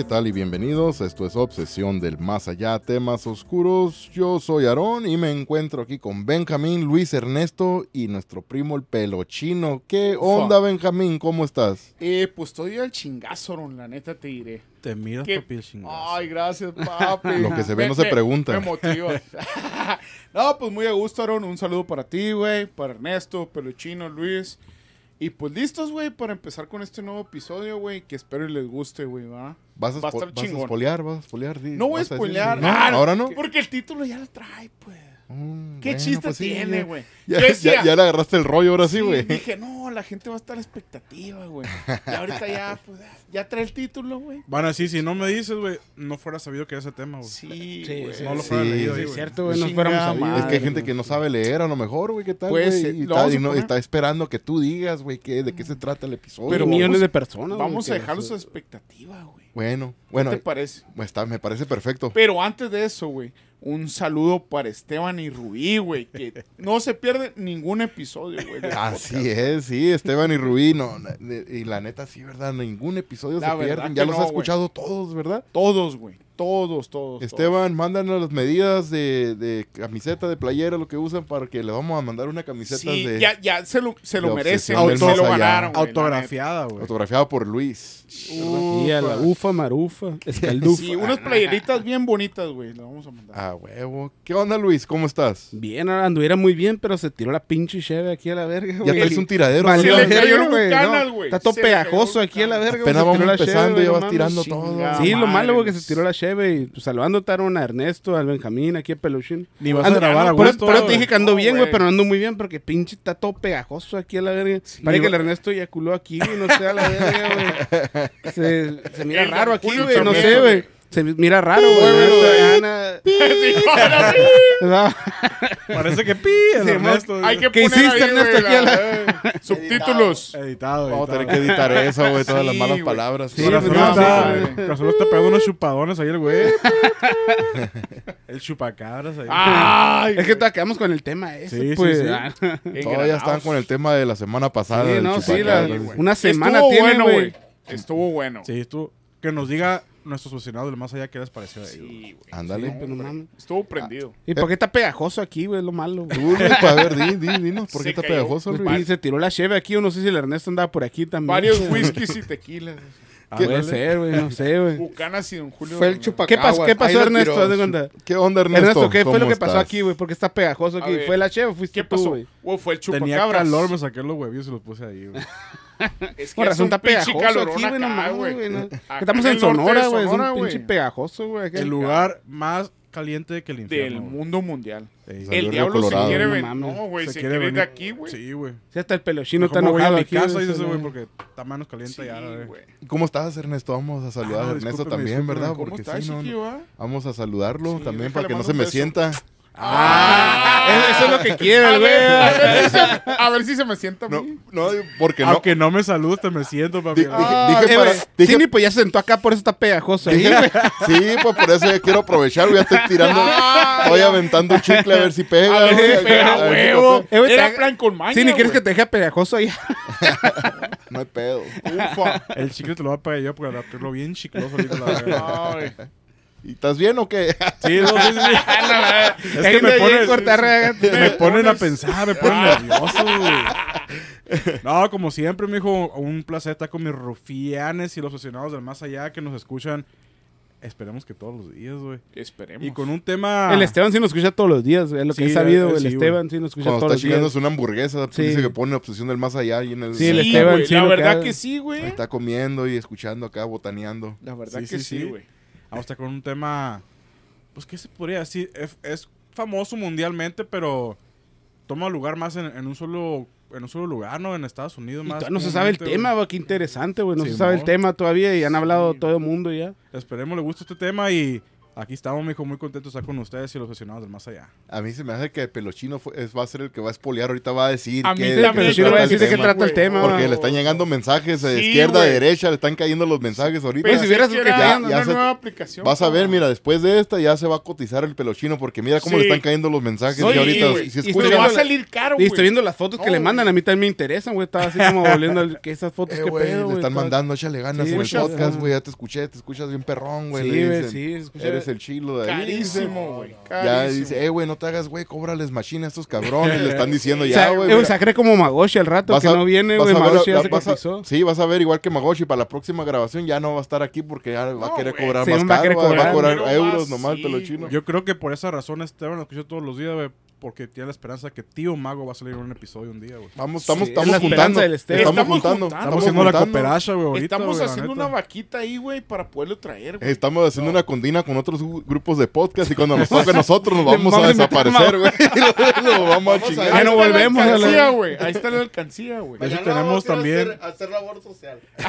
¿qué tal? Y bienvenidos. Esto es Obsesión del Más Allá, temas oscuros. Yo soy Aarón y me encuentro aquí con Benjamín, Luis Ernesto y nuestro primo el pelochino. ¿Qué onda, Benjamín? ¿Cómo estás? Eh, pues estoy al chingazo, Ron, la neta te diré. Te miras, ¿Qué? papi, el chingazo. Ay, gracias, papi. Lo que se ve no se pregunta. Me motiva. no, pues muy a gusto, Aaron. Un saludo para ti, güey, para Ernesto, Peluchino, Luis. Y pues listos, güey, para empezar con este nuevo episodio, güey, que espero y les guste, güey, ¿va? ¿Vas a, Va a estar vas a spoilear? ¿Vas a spoilear? Di- No voy a vas decir- spoilear. ¿No? Ah, ¿Ahora no? Porque el título ya lo trae, pues. Mm, ¿Qué bueno, chiste pues sí, tiene, güey? Ya, le agarraste el rollo ahora sí, Sí, güey. dije, no, la gente va a estar a expectativa, güey. Y ahorita ya, pues, ya trae el título, güey. Bueno, sí, si no me dices, güey, no fuera sabido que era ese tema, güey. Sí, Sí, no lo sí, fuera leído Es güey. cierto, güey, Chingada fuéramos a madre. Es que hay gente que no sabe leer a lo mejor, güey, ¿qué tal, Pues, güey? eh, y está, y no- está esperando que tú digas, güey, que, de qué se trata el episodio. Pero millones vamos- de personas. Vamos a dejarlos a expectativa, güey. Bueno, ¿Qué bueno, te parece? está, me parece perfecto. Pero antes de eso, güey, un saludo para Esteban y Rubí, güey, que no se pierde ningún episodio, güey. Así podcast. es, sí, Esteban y Rubí, no, y la neta, sí, ¿verdad? Ningún episodio La se pierden, ya los no, has escuchado todos, ¿verdad? Todos, güey. Todos, todos. Esteban, mándanos las medidas de, de camiseta, de playera, lo que usan, para que le vamos a mandar una todos. camiseta Sí, de ya, ya se lo, se lo merecen, güey. del Se lo ganaron, güey, Autografiada, güey. autografiada por Luis. Y a la ufa, marufa, escaldufa. Sí, unas playeritas bien bonitas, güey. Le vamos a mandar. Ah, huevo. ¿Qué onda, Luis? ¿Cómo estás? Bien, anduviera muy bien, pero se tiró la pinche cheve aquí a la verga, Ya güey. traes un tiradero. Valió Se le cayó güey, no. güey. Está todo pegajoso aquí a la verga. Apenas güey, vamos empezando, güey, ya vas tirando todo. Sí, lo malo, güey, que se tiró la cheve y pues saludando a Ernesto, al Benjamín, aquí a Peluchín. Ni vas a grabar a por, gusto, por eso te dije que ando bien, güey, pero no ando muy bien porque pinche está todo pegajoso aquí a la verga. Parece que el Ernesto eyaculó aquí, güey, no sé, a la verga, güey. Se, se mira El raro aquí, güey, no sé, güey. Se mira raro, güey. Parece que pi, el Sí, Ernesto. Hay que ¿Qué poner hiciste, ahí, Ernesto, aquí la- subtítulos. Editado, Vamos a tener editado. que editar eso, güey, todas las malas palabras. Sí, Corazón pues, no, está, pegando unos chupadones ahí el güey. el chupacabras ahí. Ay, Es que todavía quedamos con el tema ese, Sí, sí, pues. sí. ah. Todavía están con el tema de la semana pasada. Sí, no, sí, la- una semana Estuvo tiene, bueno, güey. güey. Estuvo bueno. Sí, tú, que nos diga nuestros aficionados del más allá qué les pareció de ellos. Sí, güey. Ándale. Sí, pero no. Estuvo prendido. ¿Y por qué está pegajoso aquí, güey? Es lo malo. güey. Tú, Luis, a ver, di, di, dinos, ¿por qué Se está cayó. pegajoso, Pues, Luis? y se tiró la cheve aquí, o no sé si el Ernesto andaba por aquí también. Varios whiskies y tequilas. Ah, Puede ¿Qué? ser, güey, no sé, güey. Bucanas y Don Julio. Fue el ¿Qué, pas- ¿Qué pasó, Ernesto? de cuenta. ¿Qué onda, Ernesto? Ernesto, ¿qué fue lo ¿Cómo que pasó aquí, güey? ¿Por qué está pegajoso aquí? ver. ¿Fue la cheve o fuiste ¿Qué tú, pasó? güey? Fue el Tenía chupacabras. calor, me saqué los huevillos y los puse ahí, güey. Es que Por es razón un está pegajoso aquí, güey, no acá, mames, güey. güey. no. Acá Estamos en Sonora, güey. Es Sonora, un güey. pinche pegajoso, güey. El lugar más caliente que el infierno. Del güey. mundo mundial. Sí, El diablo se Colorado. quiere No venir. No, güey, Se se quiere quiere ir de venir- aquí, güey. Sí, güey. Sí, hasta el pelochino está enojado mi aquí. casa, güey, dice güey, porque está menos caliente Sí, ya, güey. ¿Cómo estás, Ernesto? Vamos a saludar Ah, a Ernesto también. ¿verdad? ¿Cómo Porque estás, sí, no, chiquillo? Vamos a saludarlo también para que no se me sienta. Ah, eso es lo que quiere, A el ver, a güey. ver si se- a ver si se me sienta a No, no, porque no. Aunque no me saludes, te me siento, papi. Di- dije, Ah, dije Eh, para, güey, dije- Sí, ni pues ya se sentó acá, por eso está pegajoso dije- güey. sí, pues por eso ya quiero aprovechar, güey, ya estoy tirando, Ah, estoy aventando chicle a ver si pega. A ver güey, si pega, a ver si huevo. Güey, Era te- plan con maña, Sí, ni quieres que güey. te deje pegajoso ahí. No hay pedo. Ufa. El chicle te lo voy a pegar yo porque tengo bien chicloso ahorita. La. ¿Y estás bien o qué? sí, no, sí, sí, sí. Es que me ponen, cortar, me ponen a pensar, me ponen nervioso, güey. No, como siempre, mijo, un placer estar con mis rufianes y los aficionados del más allá que nos escuchan. Esperemos que todos los días, güey. Esperemos. Y con un tema... El Esteban sí nos escucha todos los días. Es lo que Sí, he sabido, güey. El sí, Esteban sí nos escucha Cuando todos está los días. chingándose una hamburguesa, pues Sí. dice que pone obsesión del más allá y en el... Sí, el Sí, Esteban sí la verdad hace. que sí, güey. Está comiendo y escuchando acá, botaneando. La verdad Sí, que sí, sí, sí. güey. Vamos a estar con un tema... Pues, ¿qué se podría decir? Es, es famoso mundialmente, pero toma lugar más en, en un solo... En un solo lugar, ¿no? En Estados Unidos más. no se sabe el tema, güey. Qué interesante, güey. No Sí, se sabe el tema todavía y han hablado Sí, todo el mundo ya. Esperemos le guste este tema y Aquí estamos, mijo, muy contentos de estar con ustedes y los aficionados del más allá. A mí se me hace que Pelochino fue- es- va a ser el que va a espolear. Ahorita va a decir A mí que, también, de Pero voy a decir de qué trata el tema. Porque va. le están llegando mensajes de Sí, izquierda a güey. derecha, le están cayendo los mensajes ahorita. Pues, si vieras que que ya- una ya se- nueva aplicación. Vas a ver, mira, después de esta ya se va a cotizar el pelochino porque mira cómo Sí. le están cayendo los mensajes. No, y y- ahorita, güey, si y escuchan- te va a salir caro, Y estoy viendo las fotos que le mandan, a mí también me interesan, güey. Estaba así como volviendo que esas fotos, Eh, güey, pedo, le están mandando, échale ganas en el podcast, güey. Ya te escuché, te escuchas bien perrón, güey. Sí, sí, Eres el chilo de ahí. Carísimo, güey. Ya dice, eh, güey, no te hagas, güey, cóbrales machina a estos cabrones. le están diciendo O ya, sea, güey. eh, mira. sacré como Magoshi al rato, Vas que a- no viene, güey. Magoshi ya se vas a- cotizó. Sí, vas a ver igual que Magoshi. Para la próxima grabación ya no va a estar aquí porque ya va a querer güey. cobrar Sí, más va a caro. querer va a cobrar. cobrar euros más, nomás pelochino. güey. Yo creo que por esa razón Esteban lo escucha todos los días, güey, porque tiene la esperanza que Tío Mago va a salir en un episodio un día, güey. Vamos, estamos, Sí, estamos es la juntando. Estamos Estamos juntando. juntando. Estamos haciendo la juntando. cooperacha, güey, ahorita, Estamos la haciendo una vaquita ahí, güey, para poderlo traer, güey. Estamos haciendo una condina con otros grupos de podcast y cuando nos toque a nosotros nos vamos a desaparecer, güey. Lo vamos a Vamos a chingar. Ya no Ahí está volvemos a la la- alcancía, güey. Ahí está la alcancía, güey. Hecho, Mañana tenemos también- Hacer, labor social.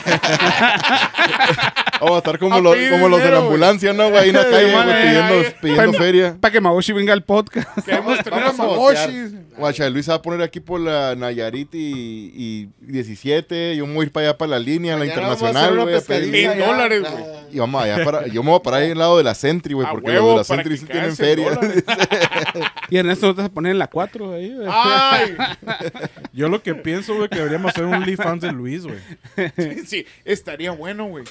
Vamos a estar como, A los, pedir como los de la ambulancia, ¿no, güey? Ahí en la calle, güey, ahí, pidiendo, ahí. pidiendo feria. Para que Magoshi venga al podcast. Queremos tener a vamos a voltear. Magoshis. Guacha, Luis se va a poner aquí por la Nayarit y, y 17. Yo me voy a ir para allá para la línea, la Mañana vamos a internacional, hacer una güey. a pedir- pescadilla En dólares, güey. Y vamos allá para, yo me voy a parar ahí al lado de la Sentry, güey, porque huevo, los de la Sentry sí tienen feria. Y Ernesto, ¿no te vas a poner en la 4 ahí, güey? Ay, Yo lo que pienso, güey, que deberíamos hacer un OnlyFans de Luis, güey. sí, estaría bueno, güey.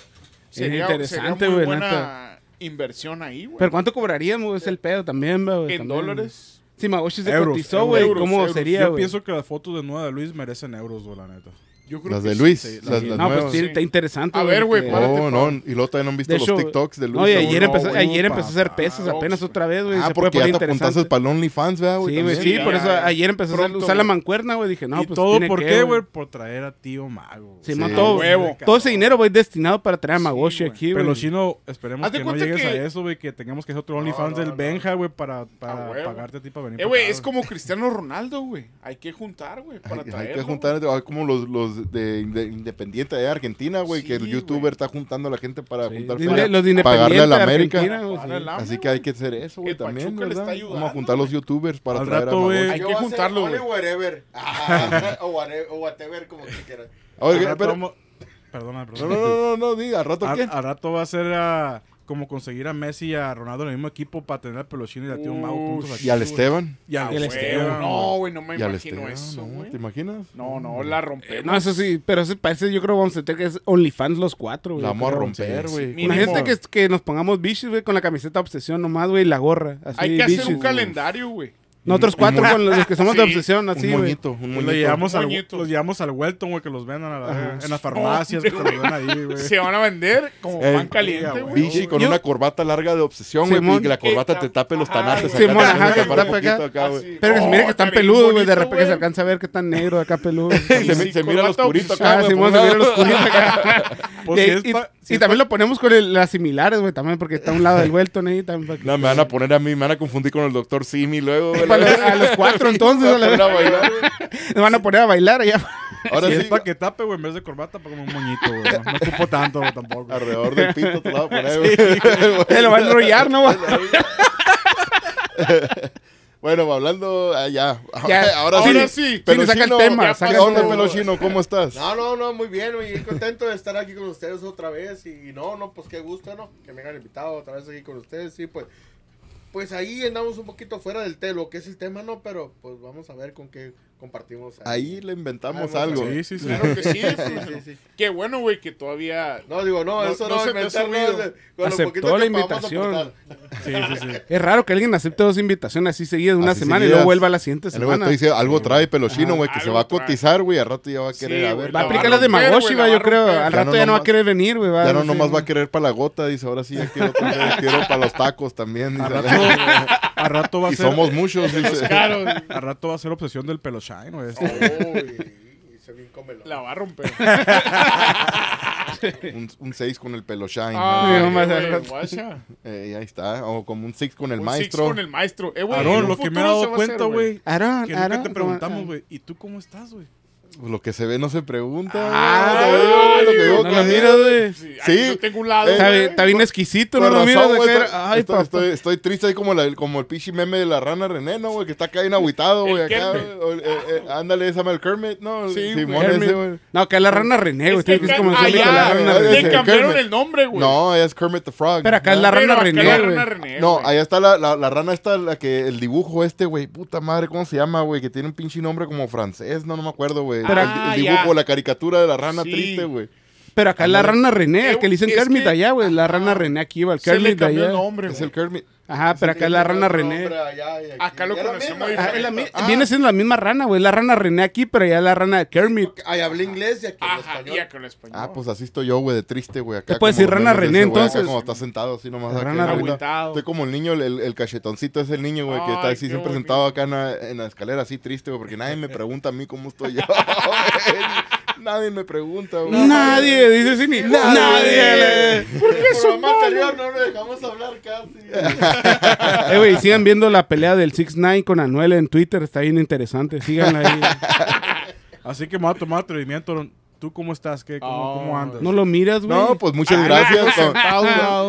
Sería, interesante, güey, buena neta. inversión ahí, güey. Pero ¿cuánto cobraríamos? Es el pedo también, güey. En también. dólares. Si Magoshi se Euros, cotizó, güey, ¿cómo euros. sería, Yo güey? pienso que las fotos de nueva de Luis merecen euros, güey, la neta. Yo creo Las que de. Luis, sí, las, sí. las No, pues sí, está interesante. A ver, güey, Oh, pa. no, y luego todavía no han visto De los hecho, TikToks de Luis. No, cabrón. ayer, no, empezó, güey, ayer empezó a hacer pesas No, apenas otra vez, güey. Ah, se puede porque poner ya te apuntaste para el OnlyFans, ¿verdad, güey? Sí, güey, también? sí, por eso ayer empezó a usar la güey. mancuerna, güey. Dije, no, ¿Y pues todo tiene por qué, güey? Por traer a Tío Mago. güey. Sí, todo, Huevo. todo ese dinero ir destinado para traer a Magoshi güey. aquí, güey. Pero chino, esperemos que no llegues a eso, güey, que tengamos que hacer otro OnlyFans no, del no. Benja, güey, para, pagarte a ti para venir. Eh, güey, es como Cristiano Ronaldo, güey. Hay que juntar, güey, para Hay, que juntar como los, los de, de Independiente de Argentina, güey, Sí, que el youtuber está juntando a la gente para Sí, juntar los de pagarle a la América. Para sí. Así que hay que hacer eso, güey, también, ¿verdad? está ayudando, Vamos a juntar los youtubers para Al traer rato, a. Magoshi. Hay que a juntarlo, güey. whatever. Ah, o whatever, o whatever, como que quieras. Oye, pero- Perdona, no, perdona. no, no, no, no, diga, ¿al rato Al, qué? al rato va a ser ah, como conseguir a Messi y a Ronaldo en el mismo equipo para tener a Pelochino y a Tío Mago juntos aquí. Y al. Esteban. Y al Ah, al Esteban. No, güey, no me al imagino Esteban, eso. ¿Te imaginas? No, no, la rompemos. No, eso sí, pero eso parece, yo creo que vamos a tener que es OnlyFans los cuatro, güey. La vamos a romper, güey. sí. Imagínate que, que nos pongamos bichos, güey, con la camiseta obsesión nomás, güey, y la gorra. Así, Hay que hacer un calendario, güey. Nosotros cuatro con los, los que somos de Sí, obsesión, Un así, güey. moñito, un Los moñito. llevamos, al, los llevamos al Welton, güey, que los vendan a la- en las farmacias, que los ven ahí, güey. Se van a vender como pan caliente, sí, güey. Bichi con Yo- una corbata larga de obsesión, güey, y que la corbata te tape los tanates. Ay, acá, Simón, te ajá, que para tape acá. Pero que se mire Oh, que están estaría peludos, güey. De repente se alcanza a ver que están negros acá peludos. Y se, mi- se mira corbata oscurito acá, Ah, güey, Simón, por se un mira los culitos acá. Pues y, también lo ponemos con las similares, güey, también, porque está a un lado del Welton ahí. No, me van a poner a mí, me van a confundir con el doctor Simi luego, güey. Para los- a los cuatro, entonces, a la van a poner a bailar, güey. Nos van a poner a bailar allá. Ahora si sí, es para que tape, güey, en vez de corbata, para como un moñito, güey. No, no ocupo tanto, güey, tampoco. alrededor del pito te lo voy a poner, güey. Se lo van a enrollar, ¿no? Bueno, hablando allá. Ya, ahora, ahora sí. sí. Sí, le saca el tema, ¿qué saca el onda, tema. Pelochino? ¿Cómo estás? No, no, no, muy bien, muy contento de estar aquí con ustedes otra vez. Y no, no, pues qué gusto, ¿no? Que me hayan invitado otra vez aquí con ustedes. Sí, pues, pues ahí andamos un poquito fuera del telo, que es el tema, ¿no? Pero pues vamos a ver con qué compartimos. Ahí le inventamos Ah, algo. Sí, sí, sí. Claro que sí. Sí, sí, sí. Qué bueno, güey, que todavía... No, digo, no, No- eso no no, se ha inventar, no, subido. de- con lo Aceptó poquito la invitación. Sí, sí, sí. Es raro que alguien acepte dos invitaciones así seguidas de una Así semana y luego vuelva a la siguiente semana. algo trae Pelochino, güey, que se va a cotizar, güey. Al rato ya va a querer, Sí, a güey, ver. Va a aplicar la de Magoshi, güey, yo creo. Al rato no ya no va a querer venir, güey. va, Ya no nomás va a querer para la gota, dice, ahora sí ya quiero, quiero para los tacos también. A rato, va a y ser. somos muchos, dice. Claro, A rato va a ser obsesión del peloshine, güey. este. Uy, y se bien cómelo. la va a romper. Un 6 con el Peloshine. Ay, no más güey, guacha. Eh, ahí está. O como un 6 con el Un maestro. six con el maestro. Eh, güey, en Aarón, un lo que me he futuro se dado va a hacer, cuenta, güey, Aarón, que nunca Aarón, te preguntamos, ¿cómo- güey, ¿y tú cómo estás, güey? Lo que se ve no se pregunta. Ah, güey. Lo que veo No que lo es. miras, güey. Sí, tengo un lado. Eh, Está bien, está bien exquisito, no lo miras. de güey, estoy- Ay, estoy, papá. estoy, estoy triste ahí como, la- como el pichi meme de la rana René, ¿no, güey? Que está acá bien agüitado, güey. Acá, eh, eh, ándale, ese llama el Kermit, ¿no? Sí, Simón Kermit. ese, güey. No, que es la rana René, güey. Es que como la rana le René. Kermit. cambiaron el nombre, güey. No, es Kermit the Frog. Pero acá es la rana René, No, allá está la, la, la rana esta, la que, el dibujo este, güey. Puta madre, ¿cómo se llama, güey? Que tiene un pinche nombre como francés, no, no me acuerdo, güey. El, Ah, el dibujo, ya. la caricatura de la rana Sí. triste, güey. Pero acá es la rana René, el que le dicen Kermit allá, güey. La rana René aquí, va. El Kermit de allá. nombre, Es el Kermit. Ajá, pero acá es la rana René. Acá lo conocemos diferente. Viene siendo la misma rana, güey. La rana René aquí, pero ya la rana Kermit. Ahí hablé inglés y aquí en español. Ah, pues así estoy yo, güey, de triste, güey. Acá Te puedes decir rana René, entonces. como está sentado así nomás. Rana. Estoy como el niño, el, el cachetoncito es el niño, güey, que está así siempre sentado acá en la, en la escalera así triste, güey, porque nadie me pregunta a mí cómo estoy yo. nadie me pregunta, güey. Nadie, dice Cini. Nadie. El programa anterior no lo dejamos hablar casi. Eh, güey, sigan viendo la pelea del 6 9 con Anuel en Twitter. Está bien interesante. Síganla ahí. Así que me voy a tomar atrevimiento. ¿Tú cómo estás? ¿Qué? ¿Cómo, cómo andas? No lo miras, güey. No, pues muchas Ah, gracias.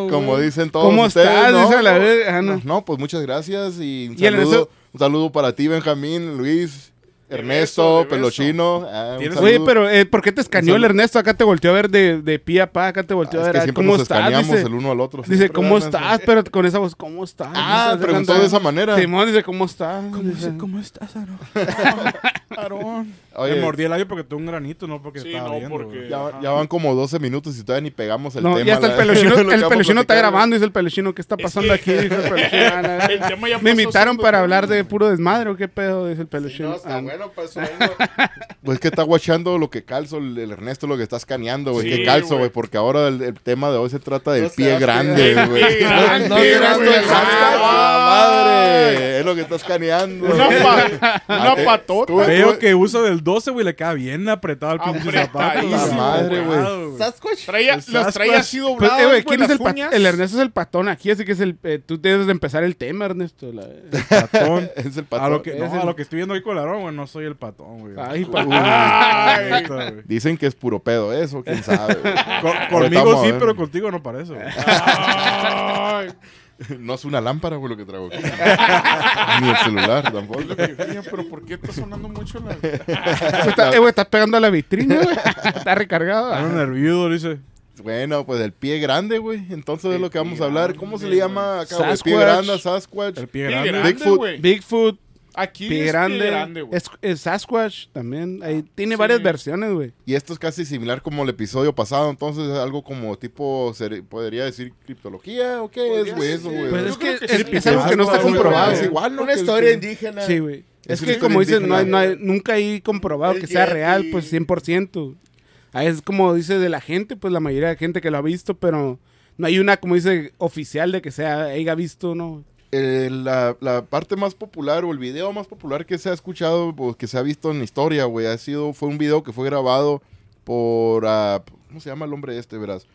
como- dicen todos ¿Cómo ustedes, estás? ¿no? Dice a la vez. Ah, no. No, no, pues muchas gracias y un Y saludo, un saludo para ti, Benjamín, Luis, Ernesto, Pelochino. ah, un ¿Tienes- saludo. Oye, pero eh, ¿por qué te escaneó el. Ernesto? Acá te volteó a ver de, de pie a pa. Acá te volteó Ah, a es ver. que ah, siempre ¿Cómo nos estás? escaneamos Dice, el uno al otro. dice ¿cómo estás? Pero con esa voz, ¿cómo estás? Ah, Dice, preguntó anda- de esa manera. Simón dice, ¿cómo estás? ¿Cómo, Dice, ¿Cómo estás, Aaron? Aarón. Oye, Me mordí el labio porque tuvo un granito, no porque Sí, estaba no, viendo, porque- ya, ya van como 12 minutos y todavía ni pegamos el No, tema. ya está el peluchino. el está grabando, dice el peluchino. ¿Qué está Es pasando que- aquí? Dice el peluchino. Ah, El tema ya Me invitaron para hablar de puro desmadre o qué pedo, dice el peluchino. no, está Ah, bueno, vengo. Pues que está guachando lo que calzo el, el Ernesto, lo que está escaneando, güey. Sí, que calzo, güey. porque ahora el, el tema de hoy se trata del No pie grande, güey. ¡Ah, madre! Es lo que está escaneando. Una, patota. Veo que usa del 12, güey, le queda bien apretado el pinche zapato. La madre, güey. Sasquatch. Traía, El los traía así Pues, doblados, eh, güey, güey, ¿quién es el, uñas. el Ernesto es el patón aquí, así que es el. eh, tú debes de empezar el tema, Ernesto. la- patón. Es el A patrón. lo, que, no, Es el- a lo que estoy viendo hoy con el Aarón, güey, no soy el patón, güey. Ay, patón. Dicen que es puro pedo eso, quién sabe. Con- conmigo a sí, pero contigo no parece, güey. No es una lámpara, güey, lo que traigo aquí. Ni el celular tampoco. pero ¿por qué está sonando mucho la... Está, eh, güey, estás pegando a la vitrina, güey. Está recargado. Ando nervioso, dice. Bueno, pues el pie grande, güey. Entonces es lo que vamos a hablar. ¿Cómo se le llama acá, güey? Pie Sasquatch. grande, Sasquatch. El pie Pie grande. Bigfoot. Bigfoot, Aquí pie es grande. pie grande, güey. es, es Sasquatch también. Ahí tiene Sí. varias versiones, güey. Y esto es casi similar como el episodio pasado. Entonces es algo como tipo, podría decir criptología o qué es, güey, eso, güey. Pues es que que es, sí, es algo que no está comprobado. Es igual, ¿no? Una historia que- indígena. Sí, güey. Es que como dices, no hay, no hay- nunca hay comprobado El que sea Yeti. real, pues 100%. Ahí es como dice de la gente, pues la mayoría de gente que lo ha visto, pero no hay una, como dice, oficial de que sea, haya visto, ¿no? Eh, la, la parte más popular o el video más popular que se ha escuchado o que se ha visto en la historia, güey, ha sido, fue un video que fue grabado por, ah, ¿cómo se llama el hombre este, verás?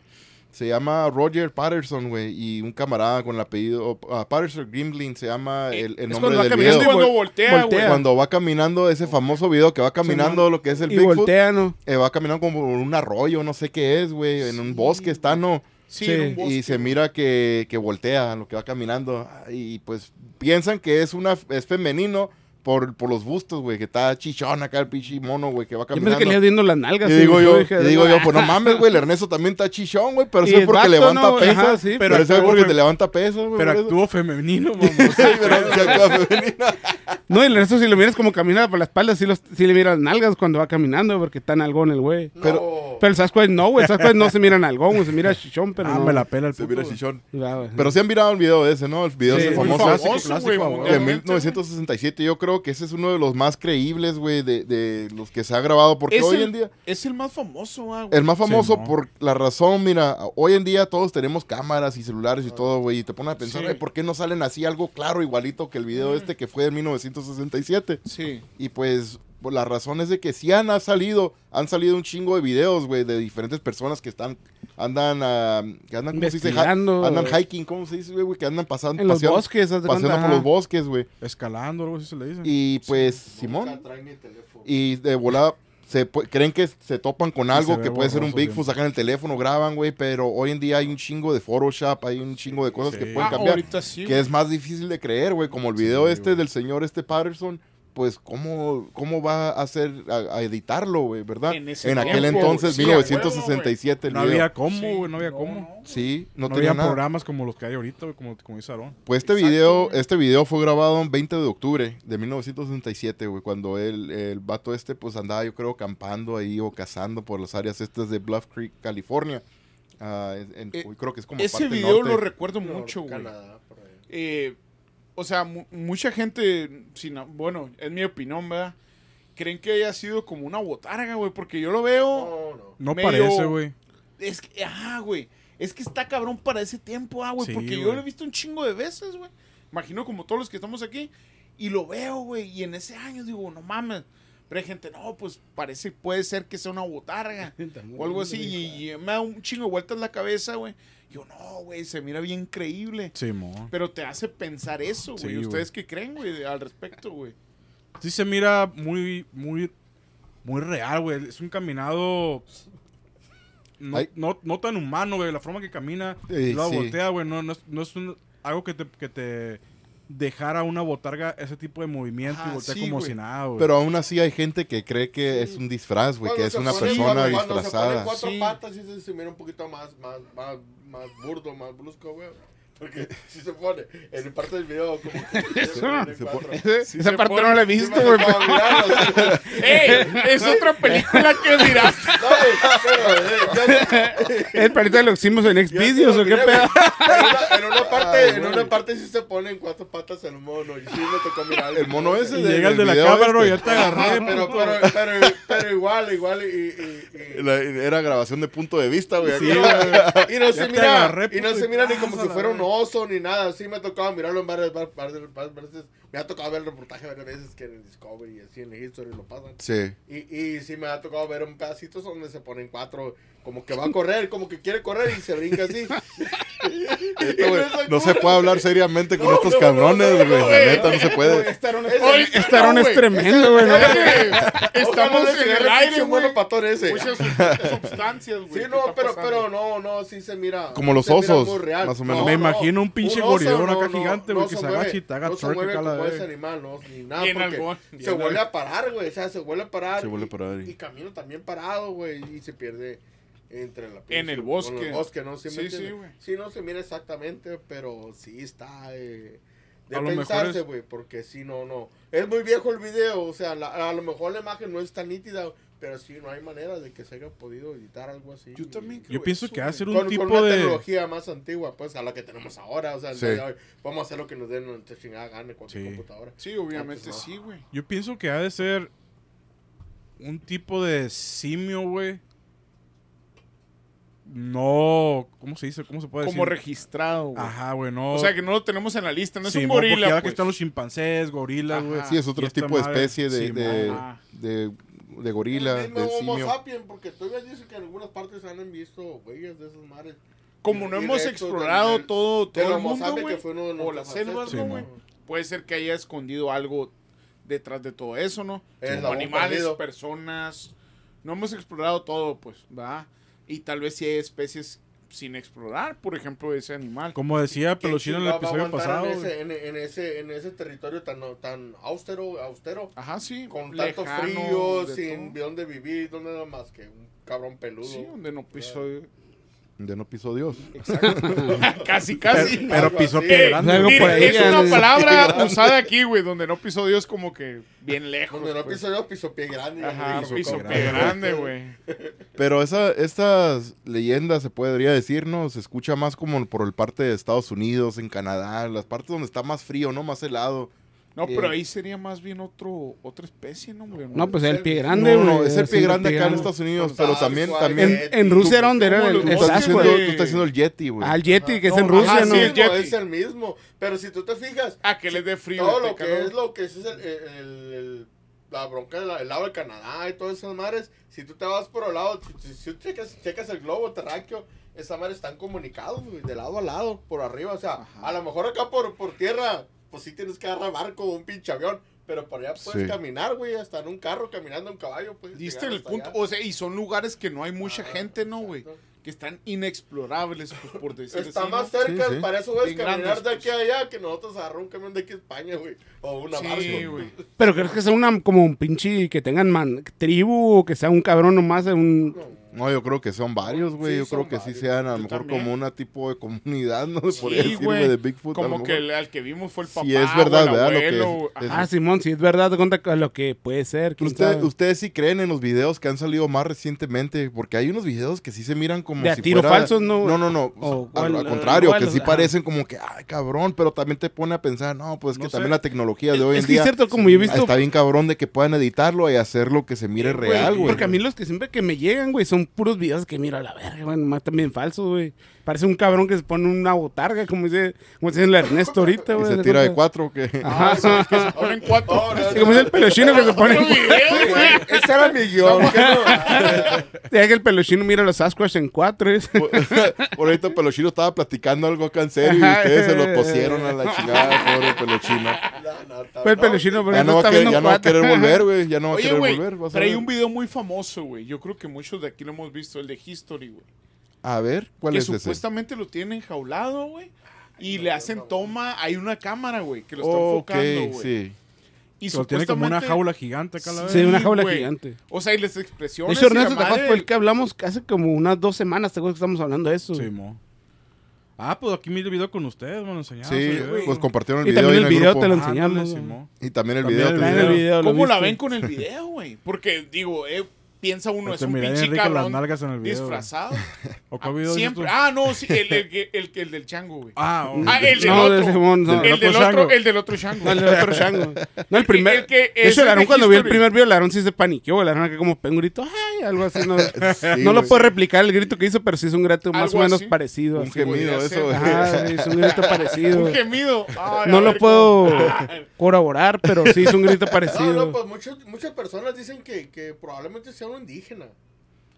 Se llama Roger Patterson, güey, y un camarada con el apellido, ah, Patterson Grimlin se llama el, el Es nombre cuando va del caminando video. y cuando vol- voltea, voltea. güey. Cuando va caminando ese famoso video que va caminando lo que es el Y Bigfoot, voltea, ¿no? eh, va caminando como por un arroyo, no sé qué es, güey, en un bosque está, ¿no? Sí, y se mira que, que voltea lo que va caminando y pues piensan que es una es femenino por, por los bustos, güey, que está chichón acá el pinche mono, güey, que va Yo pensé caminando. que le viendo las nalgas. y sí, digo yo, dije, y digo yo, pues no mames, güey, el Ernesto también está chichón, güey, pero eso es porque vato, levanta ¿no? pesas. Ajá, sí, pero pero eso es actúa porque te levanta pesas, güey. Pero actuó femenino, mamá. Sí, pero sí actúa femenina. No, y el resto si lo miras como camina por la espalda, sí, los, sí le miras las nalgas cuando va caminando, porque está nalgón el güey. Pero- Pero el Sasquatch no, güey. El Sasquatch no se mira nalgón, güey. Se mira chichón, pero Ah, no. me la pela el Se puto, mira chichón. Pero sí han mirado el video ese, ¿no? El video ese famoso. de mundialmente, 1967. Yo creo que ese es uno de los más creíbles, güey, de, de los que se ha grabado. Porque Es hoy el- en día... Es el más famoso, ah, güey. El más famoso Sí, no. por la razón, mira, hoy en día todos tenemos cámaras y celulares y todo, güey, y te pones a pensar, Sí. "Ay, ¿por qué no salen así algo claro, igualito que el video este que fue de 1967? Sí. Y pues, por la razón es de que sí han ha salido, han salido un chingo de videos, güey, de diferentes personas que están, andan, ah, que andan, ¿cómo se dice? Ha-. Andan hiking, ¿cómo se dice, güey? Que andan pasando, En los paseando, bosques, paseando por los bosques, güey. Escalando, algo así se le dice. Y pues, Nunca Simón, y de volada se creen que se topan con algo que puede ser un Bigfoot, sacan el teléfono, graban, güey, pero hoy en día hay un chingo de Photoshop, hay un chingo de cosas Sí. que pueden Ah, cambiar, ahorita sí, que es más difícil de creer, güey, como el video Sí, este del señor este Patterson, pues cómo, cómo va a hacer, a, a editarlo, güey, ¿verdad? En En, aquel tiempo, entonces, sí, a 1967, el No había cómo, Sí, güey, no había no, cómo. no. Sí, no, No, tenía había nada. programas como los que hay ahorita, güey, como, como dice Aarón. Pues este Exacto, video, güey. este video fue grabado el 20 de octubre de 1967, güey, cuando el, el vato este pues andaba yo creo campando ahí o cazando por las áreas estas de Bluff Creek, California. En- en- Eh, creo que es como Ese parte video norte. lo recuerdo mucho, güey. Canadá, por ahí. Eh, o sea, mu- mucha gente, sin, bueno, es mi opinión, ¿verdad? Creen que haya sido como una botarga, güey, porque yo lo veo... No, no. No parece, güey. Es que, ah, güey. Es que está cabrón para ese tiempo, ah, güey. Sí, porque yo lo he visto un chingo de veces, güey. Imagino como todos los que estamos aquí. Y lo veo, güey. Y en ese año digo, no mames. Pero hay gente, no, pues parece, puede ser que sea una botarga. o algo así. Y, y me da un chingo de vueltas la cabeza, güey. Yo, no, güey, se mira bien creíble. Sí, mo. Pero te hace pensar eso, güey. Sí. ¿Ustedes qué creen, güey, al respecto, güey? Sí se mira muy, muy, muy real, güey. Es un caminado... No, no, no tan humano, güey. La forma que camina, Sí, la sí. voltea, güey. No, no es, no es un- algo que te, que te dejara una botarga ese tipo de movimiento Ajá, y voltea sí, como güey. si nada, güey. Pero aún así hay gente que cree que es un disfraz, güey, que es se una pone- persona cuando- cuando se disfrazada. pone cuatro Sí. patas sí se, se mira un poquito más, más, más, más burdo, más brusco, güey. Porque si se pone en parte del video como que se pone se. Sí Esa se parte pone- no la he visto, güey. ¡Ey! Es otra película que miraste. No, pero, eh, yo- ¿Es para lo hicimos en sí o qué pedo? En una, en una parte, Ay, en una parte sí se pone en cuatro patas el mono. Y sí me tocó mirar. El mono ese de- el de la cámara, este. ya te agarré. Ajá, pero, pero, pero, pero igual, igual. Y, y, y, La- era grabación de punto de vista, güey. Sí. Y no se mira, agarré, y no se mira ni como si fuera un ni nada. Sí me ha tocado mirarlo en varias, varias, varias- varias veces. Me ha tocado ver el reportaje varias veces que en el Discovery y así en el History lo pasan. Sí. Y, y sí me ha tocado ver un pedacito donde se ponen cuatro, como que va a correr, como que quiere correr y se brinca así. No se puede hablar seriamente con No, estos no, cabrones, güey. no, La neta, no se puede. Estarón es tremendo, güey. Estamos en el aire, güey. ese. Muchas sustancias, güey. Sí, ¿qué no, pero, pero no, no, sí se mira. Como los osos, más o menos. Me imagino un pinche gorilón acá gigante, güey, que se mueve, y te haga no se twerk mueve acá la como ese animal, no, ni nada, porque se vuelve a parar, güey, o sea, se vuelve a parar. Se vuelve y- a parar y- Y camina también parado, güey, y se pierde entre la En el bosque. el bosque, ¿no? ¿Sí, Sí, sí. Sí, no se mira exactamente, pero sí está eh, de A lo mejor pensarse, es- güey, porque sí, no, no. Es muy viejo el video, o sea, la- a lo mejor la imagen no es tan nítida, pero sí, no hay manera de que se haya podido editar algo así. Yo también creo Yo pienso eso, que va a ser un con, tipo con una de... tecnología más antigua, pues, a la que tenemos ahora. O sea, Sí. hoy, vamos a hacer lo que nos den nuestra chingada gana en cualquier Sí. computadora. Sí, obviamente Antes no. sí, güey. Yo pienso que ha de ser un tipo de simio, güey. No, ¿cómo se dice? ¿Cómo se puede Como decir? registrado, güey. Ajá, güey, no. O sea, que no lo tenemos en la lista. No es Sí, un mo, porque gorila, ya que pues. están los chimpancés, gorilas, güey. Sí, es otro tipo de especie de, sí, de, de, de gorila, el mismo de Homo simio. sapiens, porque todavía dicen que en algunas partes se han visto huellas de esas mares. Como no hemos explorado del- todo, todo el Homo mundo, sapiens, güey. que fue uno de O las selvas, ancestros. ¿no, güey? Puede ser que haya escondido algo detrás de todo eso, ¿no? Es Como animales, perdido. personas. No hemos explorado todo, pues, ¿va? Y tal vez sí hay especies sin explorar, por ejemplo, ese animal. Como decía ¿Quién Peluchín en el chingado va a episodio pasado, En ese, en, en ese, en ese territorio tan, tan austero, austero, Ajá, sí. con tanto frío, de sin todo. dónde vivir, donde nada más que un cabrón peludo. Sí, donde no pisó. De no pisó Dios. Exacto. casi, casi. Pero, pero pisó ahí, es ya una palabra usada aquí, güey, donde no pisó Dios como que bien lejos. Donde no pues. pisó Dios, pisó pie grande. ya Ajá, piso como pie grande. grande, güey. Pero esa, estas leyendas, se podría decir, ¿no? Se escucha más como por el parte de Estados Unidos, en Canadá, las partes donde está más frío, ¿no? Más helado. No, Eh, pero ahí sería más bien otro, otra especie, ¿no, güey? No, pues el pie grande, no, es el pie grande acá en. Estados Unidos, Con pero Sasquatch, también, güey. también En, Rusia era donde era ¿Cómo el, tú, estás tú diciendo el Yeti, güey. Ah, el Yeti, que es en Rusia, ajá, ¿no? sí, es, el Yeti. es el mismo. Pero si tú te fijas, Ah, que les dé frío. todo lo que es lo que es el, la bronca del el lado del Canadá y todas esas mares, si tú te vas por el lado, si, si tú checas, checas el globo terráqueo, esas mares están comunicados, güey, de lado a lado, por arriba, o sea, Ajá. a lo mejor acá por, por tierra, pues sí tienes que agarrar barco o un pinche avión, Pero para allá puedes Sí. caminar, güey, hasta en un carro, caminando en caballo, pues. Diste el punto. allá. O sea, y son lugares que no hay mucha Ajá, gente, ¿no, güey? Que están inexplorables, pues por decir Está así, más ¿no? cerca, Sí, para eso puedes Bien caminar grandes, de aquí pues. a allá que nosotros agarrar un camión de aquí a España, güey. O una Sí, güey. Pero crees que sea una como un pinche que tengan man, tribu o que sea un cabrón nomás un No, yo creo que son varios, güey. Sí, yo creo que sí sean a lo mejor también. como una tipo de comunidad, ¿no? Sí, decir, güey. güey, de Bigfoot. Como que el, al que vimos fue el papá. Sí, es verdad, o el ¿verdad? Lo que es-. Ah, Simón, si es verdad, te cuenta con lo que puede ser. Usted- ustedes sí creen en los videos que han salido más recientemente, porque hay unos videos que sí se miran como De a si tiro fuera- falsos, ¿no? No, no, no. O al, contrario, igual, que sí parecen como que, ay, cabrón, pero también te pone a pensar, no, pues es No que sé. también la tecnología de hoy es en que día es cierto, como yo he visto. está bien cabrón de que puedan editarlo y hacerlo que se mire real, güey. Porque a mí los que siempre que me llegan, güey, son puros videos que miro a la verga, güey, más también falsos, güey. Parece un cabrón que se pone una botarga, como dice, como dice el Ernesto ahorita, güey. se ¿de tira de cuatro, que... Ajá. Que se ponen cuatro. Oh, no, Sí, como dice el peluchino que se pone. Ese era mi guion. Ya que el peluchino mira los Sasquatch en cuatro. Por ahorita Pelochino estaba platicando algo acá en serio y ustedes se lo pusieron a la chingada, pobre Pelochino. No, no, está- Fue el no, peluchino, pero Ya no, va a está querer, viendo ya no va a cuatro. querer volver, güey. Ya no va a querer volver. pero hay un video muy famoso, güey. Yo creo que muchos de aquí lo hemos visto, el de History, güey. A ver, ¿cuál Que es ese? supuestamente lo tienen enjaulado, güey. Y le hacen toma, hay una cámara, güey, que lo está enfocando, güey. sí. Y Pero tiene como una jaula gigante acá la vez. Sí, una jaula gigante. O sea, y las De expresiones. hecho, y la Ernesto, ¿te acuerdas madre fue el que hablamos hace como unas dos semanas? ¿Te acuerdas que estamos hablando de eso? Sí, mo. Ah, pues aquí miro el video con ustedes, me lo enseñaron. Sí, ese video. pues compartieron el Y video. también el en video grupo. te lo enseñamos. Simón. Y también el También video. el el video, lo ¿Cómo la ven con el video, güey? Porque, digo, eh, piensa uno, es Te un miré pinche cabrón nalgas en el video, disfrazado. ¿O es Siempre. Ah, no, sí, el, el, que- el, que- el del chango, güey. Ah, oh. Ah, el del No, de otro. Simón, no. el, del otro el del otro chango. No, el de otro chango. No, el primer. el que- de hecho, el Aarón de cuando vio el primer video, el Aarón sí se paniqueó. El Aarón acá como pegó un grito, ay, algo así. No, Sí, no lo puedo replicar el grito que hizo, pero sí es un grito más o menos así. parecido. Un así. gemido, eso. Ajá, sí, es un grito parecido. Un gemido. Ay, No lo ver puedo corroborar, pero sí es un grito No, parecido. no, pues muchos- muchas personas dicen que, que probablemente sea un indígena.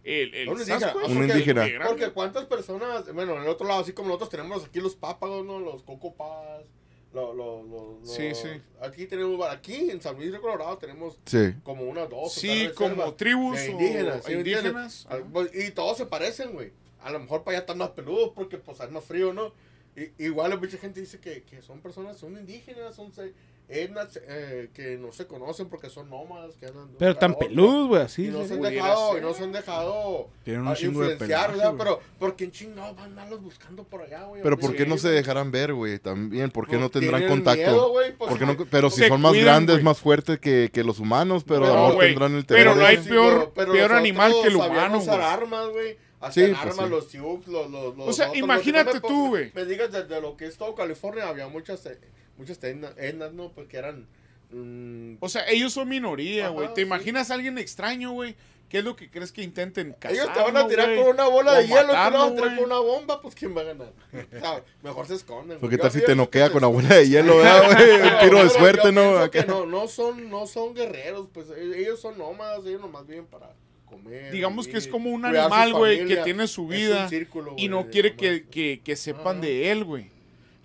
El, el Un indígena. Sasquatch, Ah, Un porque- indígena. Porque cuántas personas, bueno, en el otro lado, así como nosotros tenemos aquí los pápagos, ¿no? Los cocopas, los, los, los, los- Sí, sí. Aquí tenemos, aquí en San Luis de Colorado tenemos Sí. como unas dos. o Sí, como tribus de o indígenas, ¿sí me entiendes? indígenas. Al- pues, Y todos se parecen, güey. A lo mejor para allá están más peludos porque pues hay más frío, ¿no? Y, igual mucha gente dice que, que son personas, son indígenas, son se- etnas eh, que no se conocen porque son nómadas, que andan Pero tan peludos, güey, así. Y no sí. se han dejado, ser. y no se han dejado Tienen un a chingo de. Pero, ¿por qué en chingados van a andarlos buscando por allá, güey? Pero ¿por qué Sí, no se dejarán ver, güey? También, ¿por qué no Pues tendrán tienen contacto? miedo, pues, ¿Por qué no- pero si son más grandes, más fuertes que, que los humanos, pero a No, lo mejor güey, tendrán el pero terror no hay peor- peor nosotros animal que el humano, usar güey. armas, güey. Sí, Hacían pues armas sí. los Sioux, los, los, los O sea, otros, imagínate los- tú, güey. Me digas desde lo que es todo California, había muchas, eh, muchas etnas, etnas, ¿no? Pues que eran... mm, O sea, ellos son minoría, güey. ¿Te sí. imaginas a alguien extraño, güey? ¿Qué es lo que crees que intenten cazar? ellos te van a tirar con una bola O de hielo, vas matarlo, a tirar con una bomba, pues ¿quién va a ganar? O sea, mejor se esconden. Porque güey. tal si te noquea que con la bola de hielo, ¿verdad, güey? Un tiro de suerte, ¿no? que no, no son, no son guerreros, pues e- ellos son nómadas, ellos nomás viven para comer. Digamos que es vivir, como un animal, güey, que tiene su vida círculo, y güey, no quiere que, que, que sepan Ajá. de él, güey.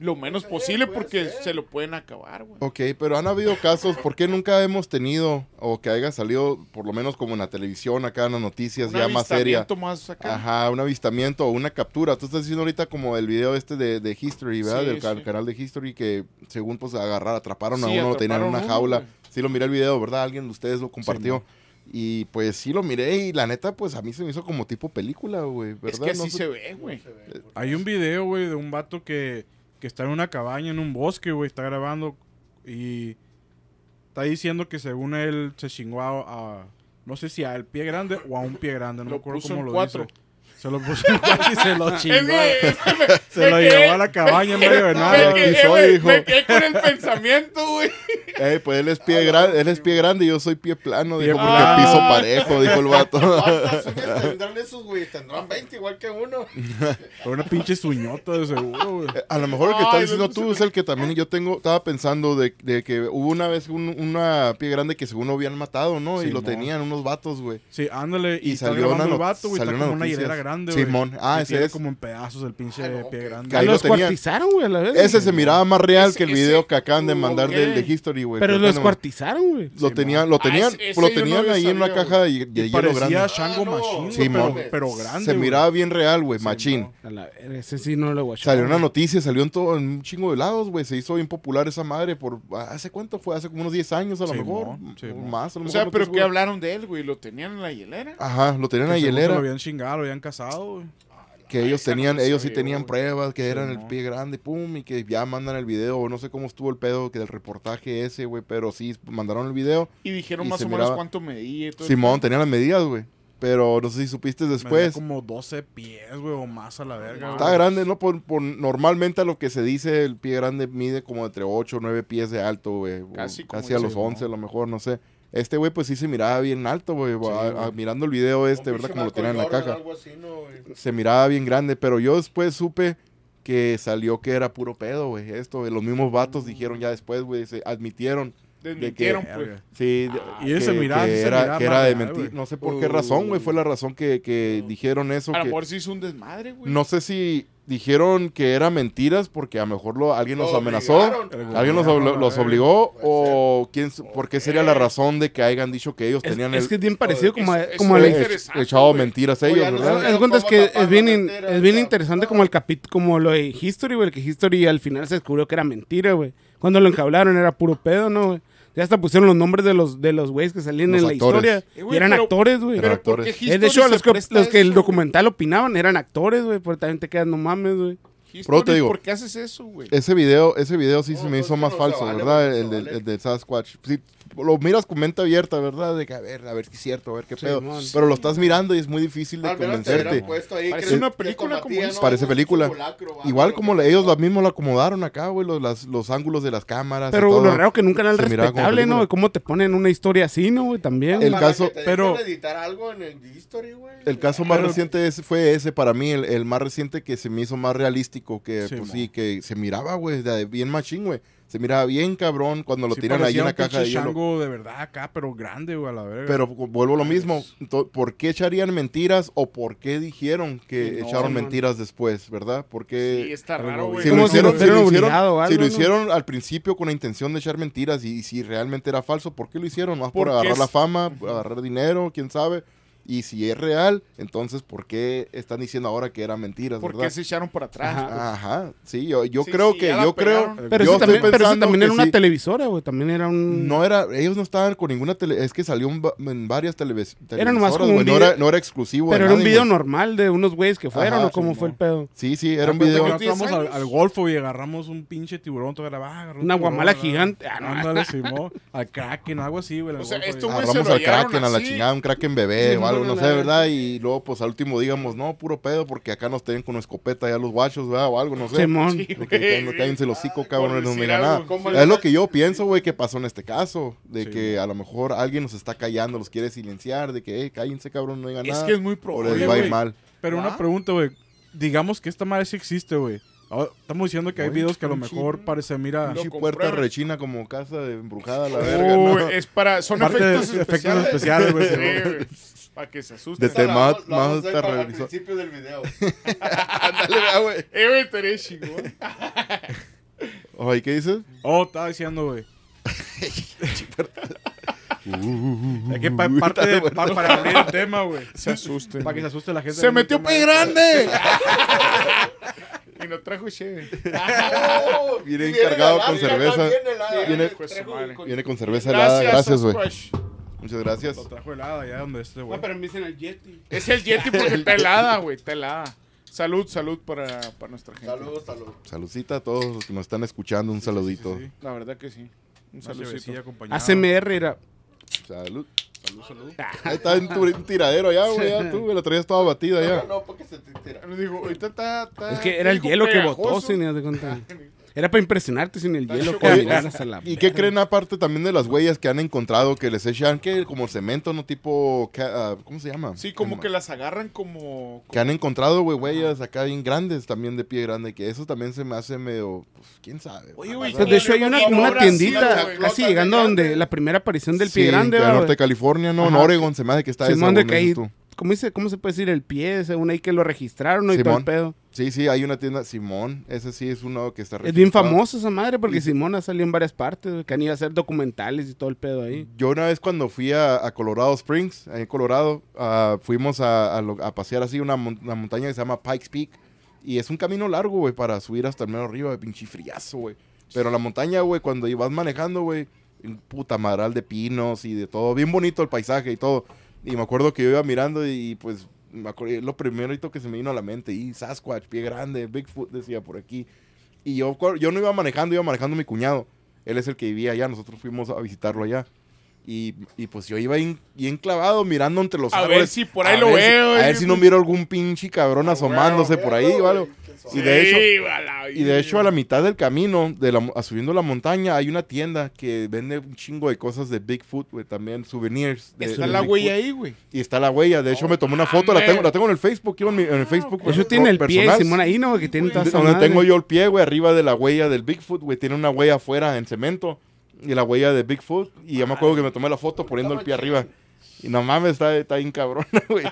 Lo menos posible porque se lo pueden acabar, güey. Ok, pero han habido casos, ¿por qué nunca hemos tenido, o que haya salido, por lo menos como en la televisión, acá en las noticias, Un ya más seria? avistamiento más acá. Ajá, un avistamiento o una captura. Tú estás diciendo ahorita como el video este de, de History, ¿verdad? Sí, Del sí. canal de History que según pues agarrar, atraparon a uno, lo tenían en una jaula. güey. sí lo miré el video, ¿verdad? Alguien de ustedes lo compartió. y pues sí lo miré y la neta pues a mí se me hizo como tipo película, güey, ¿verdad? Es que así sé- se ve, güey. Se ve, güey. Hay un video, güey, de un vato que, que está en una cabaña, en un bosque, güey, está grabando y está diciendo que según él se chingó a, a- no sé si al pie grande o a un pie grande, no Lo me acuerdo puso cómo en lo cuatro. dice. Se lo puso y se lo chingó. Se lo llevó a la cabaña en medio de nada. soy, me- hijo. me quedé con el pensamiento, güey. Ey, pues él es pie grande, él es pie grande y yo soy pie plano, Pie dijo, porque piso parejo, dijo el vato. ¿Cuántas uñas tendrán esos, güey? Tendrán 20 igual que uno. Una pinche suñota de seguro, güey. A lo mejor el que estás diciendo tú es el que también yo tengo, estaba pensando de, de que hubo una vez un- una pie grande que según lo habían matado, ¿no? y lo tenían unos vatos, güey. Sí, ándale. Y Y, está salió una vato, güey. Salió una una hilera sí. Grande, güey. Simón. Ah, Y ese es. como en pedazos el pinche Ah, no, pie grande. Que ahí Ah, lo los tenían. cuartizaron, güey, a la vez. Ese se miraba más real Ese- que el ese- video que acaban de mandar ok. del de History, güey. Pero Que los acaban de- cuartizaron, güey. Lo tenían, lo Ah, tenían, lo yo no tenían ahí en una caja de, hielo parecía grande. Shango Ah, no. Machine, güey, Simón. pero, pero grande, Se miraba bien real, güey, la verga, ese sí no lo guachaba. Salió una noticia, salió en todo en un chingo de lados, güey. Se hizo bien popular esa madre por ¿hace cuánto fue? Hace como unos 10 años a lo mejor, más, a lo O sea, pero estoy ¿qué seguro. hablaron de él, güey? ¿Lo tenían en la hielera? Ajá, lo tenían Que en lo hielera. habían chingado, lo habían casado, Que ellos no tenían, ellos sí tenían pruebas que eran el pie grande, pum, y que ya mandan el video. No sé cómo estuvo el pedo que del reportaje ese, güey, pero sí mandaron el video. Y dijeron Y más o menos miraba- cuánto medía y todo. Simón tenía las medidas, güey. Pero no sé si supiste después. como 12 pies, güey, o más a la verga. Está grande, ¿no? Por, por- normalmente a lo que se dice, el pie grande mide como entre 8 o 9 pies de alto, güey. Casi como Casi a los dice, ¿no? 11, a lo mejor, no sé. Este güey, pues sí se miraba bien alto, güey. mirando el video este, ¿verdad? Como lo tenían en la caja. Se miraba bien grande, pero yo después supe que salió que era puro pedo, güey. Esto. Los mismos vatos dijeron ya después, güey. Se admitieron. Desmintieron, pues. Verga. Sí, Y ese que, miraba, que era, que era de mentir. No sé por qué razón, güey. Fue la razón que, que dijeron eso. A lo que- mejor se hizo un desmadre, güey. no sé si dijeron que eran mentiras porque a lo mejor lo, alguien Lo los amenazó, obligaron. alguien los, los obligó o quién, por qué sería la razón de que hayan dicho que ellos Es, tenían es el que es bien parecido como, a- es- como es- a interesante, echado mentiras ellos, no ¿verdad? Haz cuenta es ¿Cómo que es bien, in- es bien interesante como el capítulo, como lo de History, güey, que History al final se descubrió que era mentira, güey. Cuando lo enjablaron era puro pedo, ¿no, güey? Ya hasta pusieron los nombres de los de los güeyes que salían Los en la actores. historia. Eh, y eran pero- actores, güey. Eran Pero ¿por qué actores. Es de hecho, los que, los que el documental opinaban eran actores, güey. Pero también te quedas, no mames, güey. Pero te digo, ¿Por qué haces eso, güey? Ese video, ese video sí No, se me no, hizo más falso, vale, ¿verdad? El, vale. el del Sasquatch. Sí, lo miras con mente abierta, ¿verdad? De que a ver, a ver si es cierto, a ver qué Sí, pedo. Pero lo estás mirando y es muy difícil de Al menos te hubieran convencerte. puesto ahí Parece que- una que película como combatían, dice. ¿no? Parece Un película. simulacro, Igual como que- ellos mismos lo acomodaron acá, güey, los, las- los ángulos de las cámaras. y Pero todo. lo raro que nunca era el Se miraba como respetable, ¿no? película. De cómo te ponen una historia así, ¿no, güey? También. El Para caso- pero- dejen editar algo en el history, güey. El caso más Pero- reciente fue ese para mí, el, el más reciente que se me hizo más realístico, que Sí, pues mo. sí, que se miraba, güey, de- bien machín, güey. Se miraba bien cabrón cuando lo Sí tiran ahí en la caja de hielo. de verdad acá, pero grande, güey, a la verga. Pero vuelvo a lo mismo, ¿por qué echarían mentiras o por qué dijeron que Sí, no, echaron mentiras después, verdad? Porque Sí, está raro, güey. si lo hicieron, al principio con la intención de echar mentiras y, y si realmente era falso, ¿por qué lo hicieron? Más por agarrar es- la fama, por agarrar dinero, quién sabe. Y si es real, entonces ¿por qué están diciendo ahora que eran mentiras, ¿Por verdad? qué se echaron por atrás? Ajá. pues? Ajá, sí, yo, yo Sí, creo sí, que, la yo creo. Pero, yo eso estoy también, pero eso también era una sí. televisora, güey. También era un... No era, ellos no estaban con ninguna tele, es que salió en, va- en varias televis Era nomás televisoras, como un güey, no, video- era, no era exclusivo. pero era un video normal de unos güeyes que fueron, Ajá, ¿o cómo sí, fue no. el pedo? Sí, sí, era un Cuenta video. nosotros ¿Tienes vamos al, al Golfo y agarramos un pinche tiburón, ah, agarró un Una guamala gigante. Ah, no. Ándale, Simón. Al Kraken, algo así, güey. O sea, Golfo, esto, y- güey, Agarramos se lo al Kraken, a la chingada, un Kraken bebé o algo, no, no sé, ¿verdad? Y luego, pues al último digamos, no, puro pedo, porque acá nos tienen con escopeta ya los guachos, ¿verdad? O algo, no sé. Simón. Sí, cállense- los hocico, Por cabrón, no algo. nada. ¿Cómo Es lo que yo pienso, güey, que pasó en este caso. De Sí, que a lo mejor alguien nos está callando, los quiere silenciar, de que, hey, cállense, cabrón, no digan Es nada. que es muy o probable, les va a ir mal. Pero una ¿Ah? pregunta, güey. Digamos que esta madre sí existe, güey. Ahora, Estamos diciendo que hay Oye, videos que a lo mejor parece, mira, puerta rechina como casa de embrujada, la verga. Es para, son Parte de efectos efectos especiales. especiales, güey, Sí, sí, güey. Para que se asusten. De Esa la tema- vamos- la más vamos a hacer para el terrorizó. principio del video. Ándale, güey. Eh, güey, estaría chingón. Oye, ¿qué dices? Oh, estaba diciendo, güey. Es que pa- parte de- pa- para abrir el tema, güey. Se asusten. Para que se asuste la gente. Se metió pie de- grande. y no trajo cheve. Viene encargado con cerveza. Viene- con cerveza helada. Gracias, güey. Muchas gracias. Lo trajo helada allá donde este, güey. No, pero me dicen el Yeti. Es el Yeti porque está helada, güey. Está helada. Salud, salud para, para nuestra gente. Saludos, saludos. Saludcita a todos los que nos están escuchando. Un saludito. sí, sí. La verdad que sí. Un acompañada. ACMR era... Salud. Salud, salud. Ahí está en tu un tiradero ya, güey. Ya tú, güey. La traías toda batida No, ya. no, no, porque se te tira. Digo, ahorita está, está- Es que era el hielo que botó, pegajoso. sin de cuenta. Era para impresionarte sin el hielo que Oye, miraras a la... ¿Y qué creen aparte también de las huellas que han encontrado que les echan que como cemento, no tipo ah, ¿cómo se llama? Sí, como Em, que las agarran como... que han encontrado, güey, huellas acá bien grandes también de pie grande, que eso también se me hace medio, pues, quién sabe. Oye, güey, Pues de hecho hay una, como una tiendita güey. casi llegando de donde la primera aparición del Sí, pie grande, de ¿va, norte de güey? California, no, en. Oregon se me hace que está esa, Simón, de ¿cómo, dice, ¿cómo se puede decir? El pie, según ahí que lo registraron ¿no? y todo el pedo. Sí, sí, hay una tienda, Simón, ese sí es uno que está Es bien registrado. famoso esa madre porque Y- Simón ha salido en varias partes, que han ido a hacer documentales y todo el pedo ahí. Yo una vez cuando fui a, a Colorado Springs, ahí en Colorado, ah, fuimos a, a pasear así una, mon- una montaña que se llama Pikes Peak. Y es un camino largo, güey, para subir hasta el mero arriba, de pinche friazo, güey. Pero la montaña, güey, cuando ibas manejando, güey, un puta madral de pinos y de todo. Bien bonito el paisaje y todo. Y me acuerdo que yo iba mirando y, pues, me acuerdo, lo primerito que se me vino a la mente. Y Sasquatch, pie grande, Bigfoot, decía por aquí. Y yo, yo no iba manejando, iba manejando mi cuñado. Él es el que vivía allá, nosotros fuimos a visitarlo allá. Y, y pues yo iba bien, clavado mirando entre los A ver árboles. si por ahí a lo ver si- veo, a ver güey. si no miro algún pinche cabrón asomándose por ahí, ¿vale? Y de hecho, a y de hecho, a la mitad del camino, de la, a subiendo la montaña, hay una tienda que vende un chingo de cosas de Bigfoot, güey, también souvenirs. de- Está de la Bigfoot. huella ahí, güey. Y está la huella. De hecho, me tomé una foto, la tengo, la tengo en el Facebook, iba en, mi- en el Facebook. Eso pues, tiene el pie. Simón ahí, ¿no? Que tiene Donde madre. tengo yo el pie, güey, arriba de la huella del Bigfoot, güey, tiene una huella afuera en cemento. Y la huella de Bigfoot. Y ya me acuerdo que me tomé la foto poniendo el pie arriba. Y no mames, está, está bien cabrón, güey.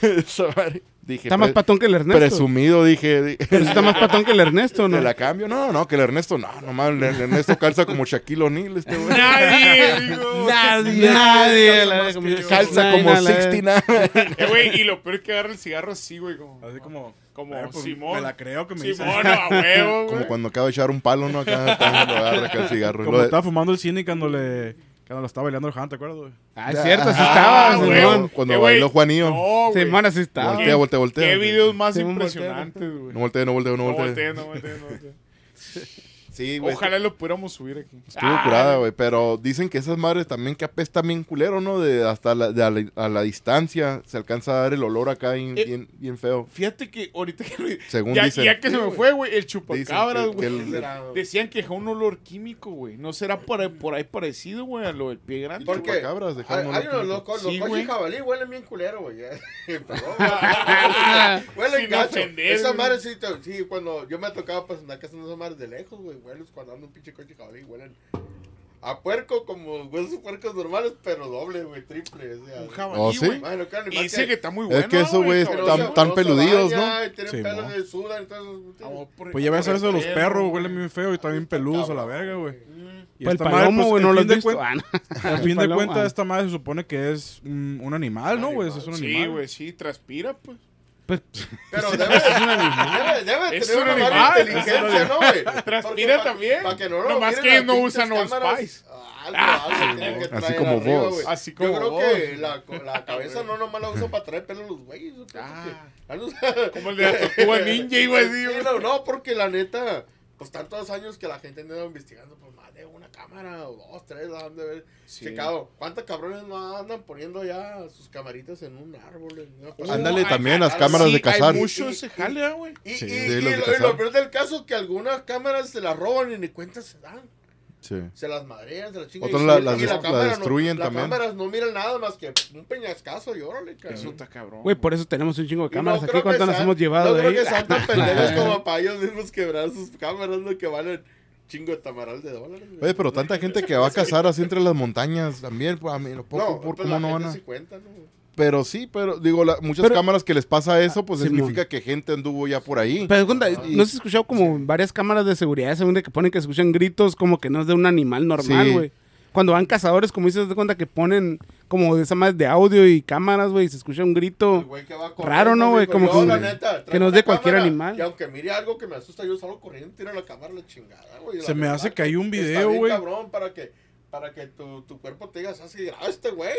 Esa madre. Dije, Está más patón que el Ernesto. presumido, dije. di- está más patón que el Ernesto, ¿no? ¿Te la cambio? No, no, que el Ernesto, no, no mames, el Ernesto calza como Shaquille O'Neal, este güey. Nadie, digo. Nadie, nadie. la- más como- que yo. Calza Nadie, como nadie. 69. Eh, güey, y lo peor es que agarra el cigarro así, güey, como... Así como. Como "Ay, pues, Simón. Me la creo que me dice. Simón, no, a huevo, güey. Como cuando acaba de echar un palo, ¿no? Acá, acá lo agarra acá el cigarro. Como Lo de- estaba fumando el cine cuando le. Cuando lo estaba bailando el Han, ¿te acuerdas, güey? Ah, es cierto, así Ah, estaba, güey. Simón. Cuando güey, bailó Juanillo. No, güey. Simón, así estaba. Voltea, voltea, voltea. Qué videos más impresionantes, güey. No voltee, no voltee, no No voltee. volteen, no volteen, no volteen. Sí, güey. Ojalá lo pudiéramos subir aquí. Estuvo Ah, curada, güey. Pero dicen que esas madres también que apestan bien culero, ¿no? De hasta la, de a, la, a la distancia se alcanza a dar el olor acá bien, Eh, bien, bien feo. Fíjate que ahorita que lo- Según ya, dicen. ya que se me fue, güey, el chupacabras, güey. Decían que dejó un olor químico, güey. ¿No será por ahí, por ahí parecido, güey, a lo del pie grande? ¿Por qué? chupacabras Hay, dejaron hay olor unos químico. locos, Sí, coches jabalí huelen bien culero, güey. Huelen gacho. Esa madre sí, cuando yo me tocaba pues andar cazando esas madres de lejos, güey. Hueles cuando ando un pinche coche jabalí, huelen a puerco como huesos puercos normales, pero doble, güey, triple. O sea, Un jabalí, ¿Oh, sí? güey. Bueno, claro, Y dice que está muy bueno. Es que esos güeyes que no tan- tan no y Tienen Sí, pelos de sudan y todo eso. Pues ya ves a eso de los Perro, perros, huelen bien feo y también peludos a la verga, güey. Y Pues el esta madre, palomo, pues, no lo fin has de visto. cuen- Ah. Al fin de cuentas, ah. esta madre se supone que es un, un animal, ¿no, güey? Es un Sí, animal. güey, sí, transpira, pues. Pues, Pero debe, debe, debe Es tener un una animal, inteligencia, ¿no, güey? Transpira también. pa' que no lo Nomás miren que ellos no usan Old Spice. Algo, algo tienen que Así como arriba, vos. Así Yo como creo vos. que la, la cabeza no nomás la usan para traer pelo a los güeyes. yo Ah. Como el de la tortuga ninja, iba Sí, güey. no, no, porque la neta, pues tantos años que la gente anda investigando, pues más de una cámara o dos, tres, la han de haber Sí. checado. ¿Cuántos cabrones no andan poniendo ya sus camaritas en un árbol? en cosa? Ándale, también hay- las cámaras sí, de cazar. Hay mucho ese jale, ah, güey. Y, y- sí, y lo, y cazar. lo peor del caso que algunas cámaras se las roban y ni cuenta se dan. Sí. Se las madrean, se las chingan. Otras y la- las la la cámara no- destruyen Las también. cámaras no miran nada más que un peñascazo y órale, cabrón. Eso está cabrón. güey, por eso tenemos un chingo de no cámaras creo aquí. ¿Cuántas nos hemos llevado No de creo ahí? que sean tan pendejos como para ellos mismos quebrar sus cámaras, ¿no? Que valen chingo de tamaral de dólares. güey. Oye, pero tanta gente que va a cazar así entre las montañas también, pues a mí, poco, No, por pues cómo la no gente van a... sí cuenta, ¿no? Pero sí, pero digo, la- muchas Pero- cámaras que les pasa eso, pues significa que gente anduvo ya por ahí. Pero cuenta, ¿no has escuchado como varias cámaras de seguridad según de que ponen que escuchan gritos como que no es de un animal normal, Sí. Cuando van cazadores, como dices, de cuenta que ponen como de esa más de audio y cámaras, güey, y se escucha un grito. Raro, ¿no, güey? Como yo, que- neta, que no es de cualquier animal. Y aunque mire algo que me asusta, yo salgo corriendo, tiro la cámara la chingada, güey. Se me verdad hace que hay un video, güey. cabrón, para que, para que tu, tu cuerpo te digas así, ah, este güey,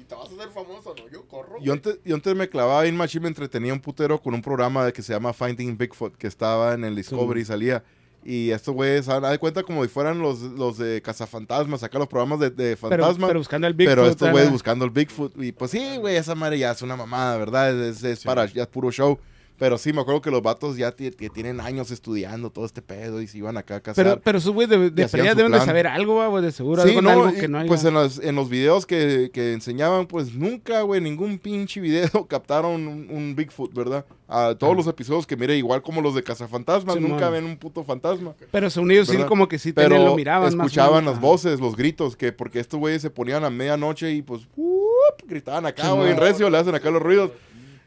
y te vas a hacer famoso, ¿no? Yo corro. Yo antes, yo antes me clavaba bien machín, me entretenía un putero con un programa que se llama Finding Bigfoot, que estaba en el Discovery y salía. Y estos güeyes, haz de cuenta como si fueran los, los de cazafantasmas, acá los programas de, de Pero, fantasma. pero buscando el Pero, Bigfoot. estos ¿verdad? güeyes buscando el Bigfoot. Y pues sí, güey, esa madre ya es una mamada, ¿verdad? Es, es para, ya es puro show. Pero sí, me acuerdo que los vatos ya ti- ti- tienen años estudiando todo este pedo y se iban acá a cazar. Pero, pero esos güeyes de, de deben de saber algo, güey, de seguro. Sí, algo, no, algo que no pues en los, en los videos que, que enseñaban, pues nunca, güey, ningún pinche video captaron un, un Bigfoot, ¿verdad? A todos los episodios que mire, igual como los de Cazafantasmas, Sí, nunca ven un puto fantasma. Pero según ellos sí como que sí Pero tenían, lo miraban escuchaban las Ajá. voces, los gritos, que porque estos güeyes se ponían a medianoche y pues ¡wup! gritaban acá, güey, en recio, le hacen acá los ruidos.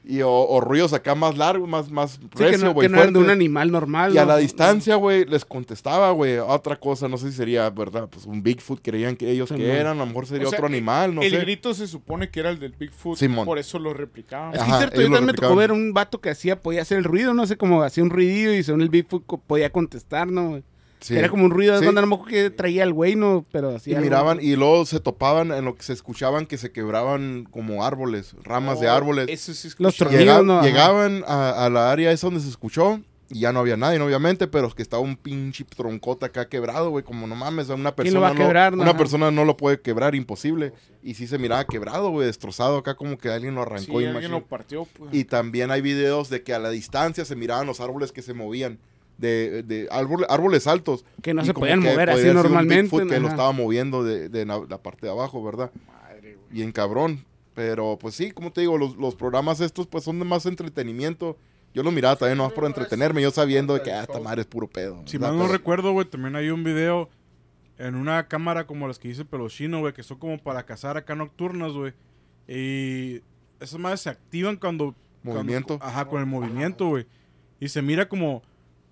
Y, o, o ruidos acá más largos, más, más Sí, que recio, no, güey, que no eran de un animal normal. Y a la distancia, güey, les contestaba, güey, otra cosa, no sé si sería, ¿verdad? Pues un Bigfoot creían que ellos que Simón. eran, a lo mejor sería O sea, otro animal, no el sé. grito se supone que era el del Bigfoot. Simón. Por eso lo replicaban. Es que Ajá, cierto, yo también me tocó ver un vato que hacía, podía hacer el ruido, no sé, como hacía un ruidillo y según el Bigfoot podía contestar, ¿no? güey? Sí. Era como un ruido, Sí. cuando no me acuerdo que traía el güey, ¿no? Pero Y hacía algo. miraban, y luego se topaban en lo que se escuchaban que se quebraban como árboles, ramas de Oh, árboles. Eso sí Los tronidos, Llega- no, ajá. llegaban a, a la área esa donde se escuchó y ya no había nadie, ¿no? obviamente, pero es que estaba un pinche troncota acá quebrado, güey, como no mames, a una ¿Quién lo va persona a no, quebrar, no? una persona no lo puede quebrar, imposible. Y sí se miraba quebrado, güey, destrozado acá como que alguien lo Sí, arrancó y alguien lo partió, pues. Y también hay videos de que a la distancia se miraban los árboles que se movían. De, de árbol- árboles altos. Que no Y se podían mover así un normalmente, que lo estaba moviendo de, de la, la parte de abajo, ¿verdad? Madre, güey. Bien cabrón. Pero pues sí, como te digo, los, los programas estos pues son de más entretenimiento. Yo los miraba también nomás por entretenerme, yo sabiendo de que ah, esta madre es puro pedo. Si mal no Pero- recuerdo, güey, también hay un video en una cámara como las que dice Pelochino, güey, que son como para cazar acá nocturnas, güey. Y esas madres se activan cuando... cuando- Movimiento. ajá, con el movimiento, güey. Y se mira como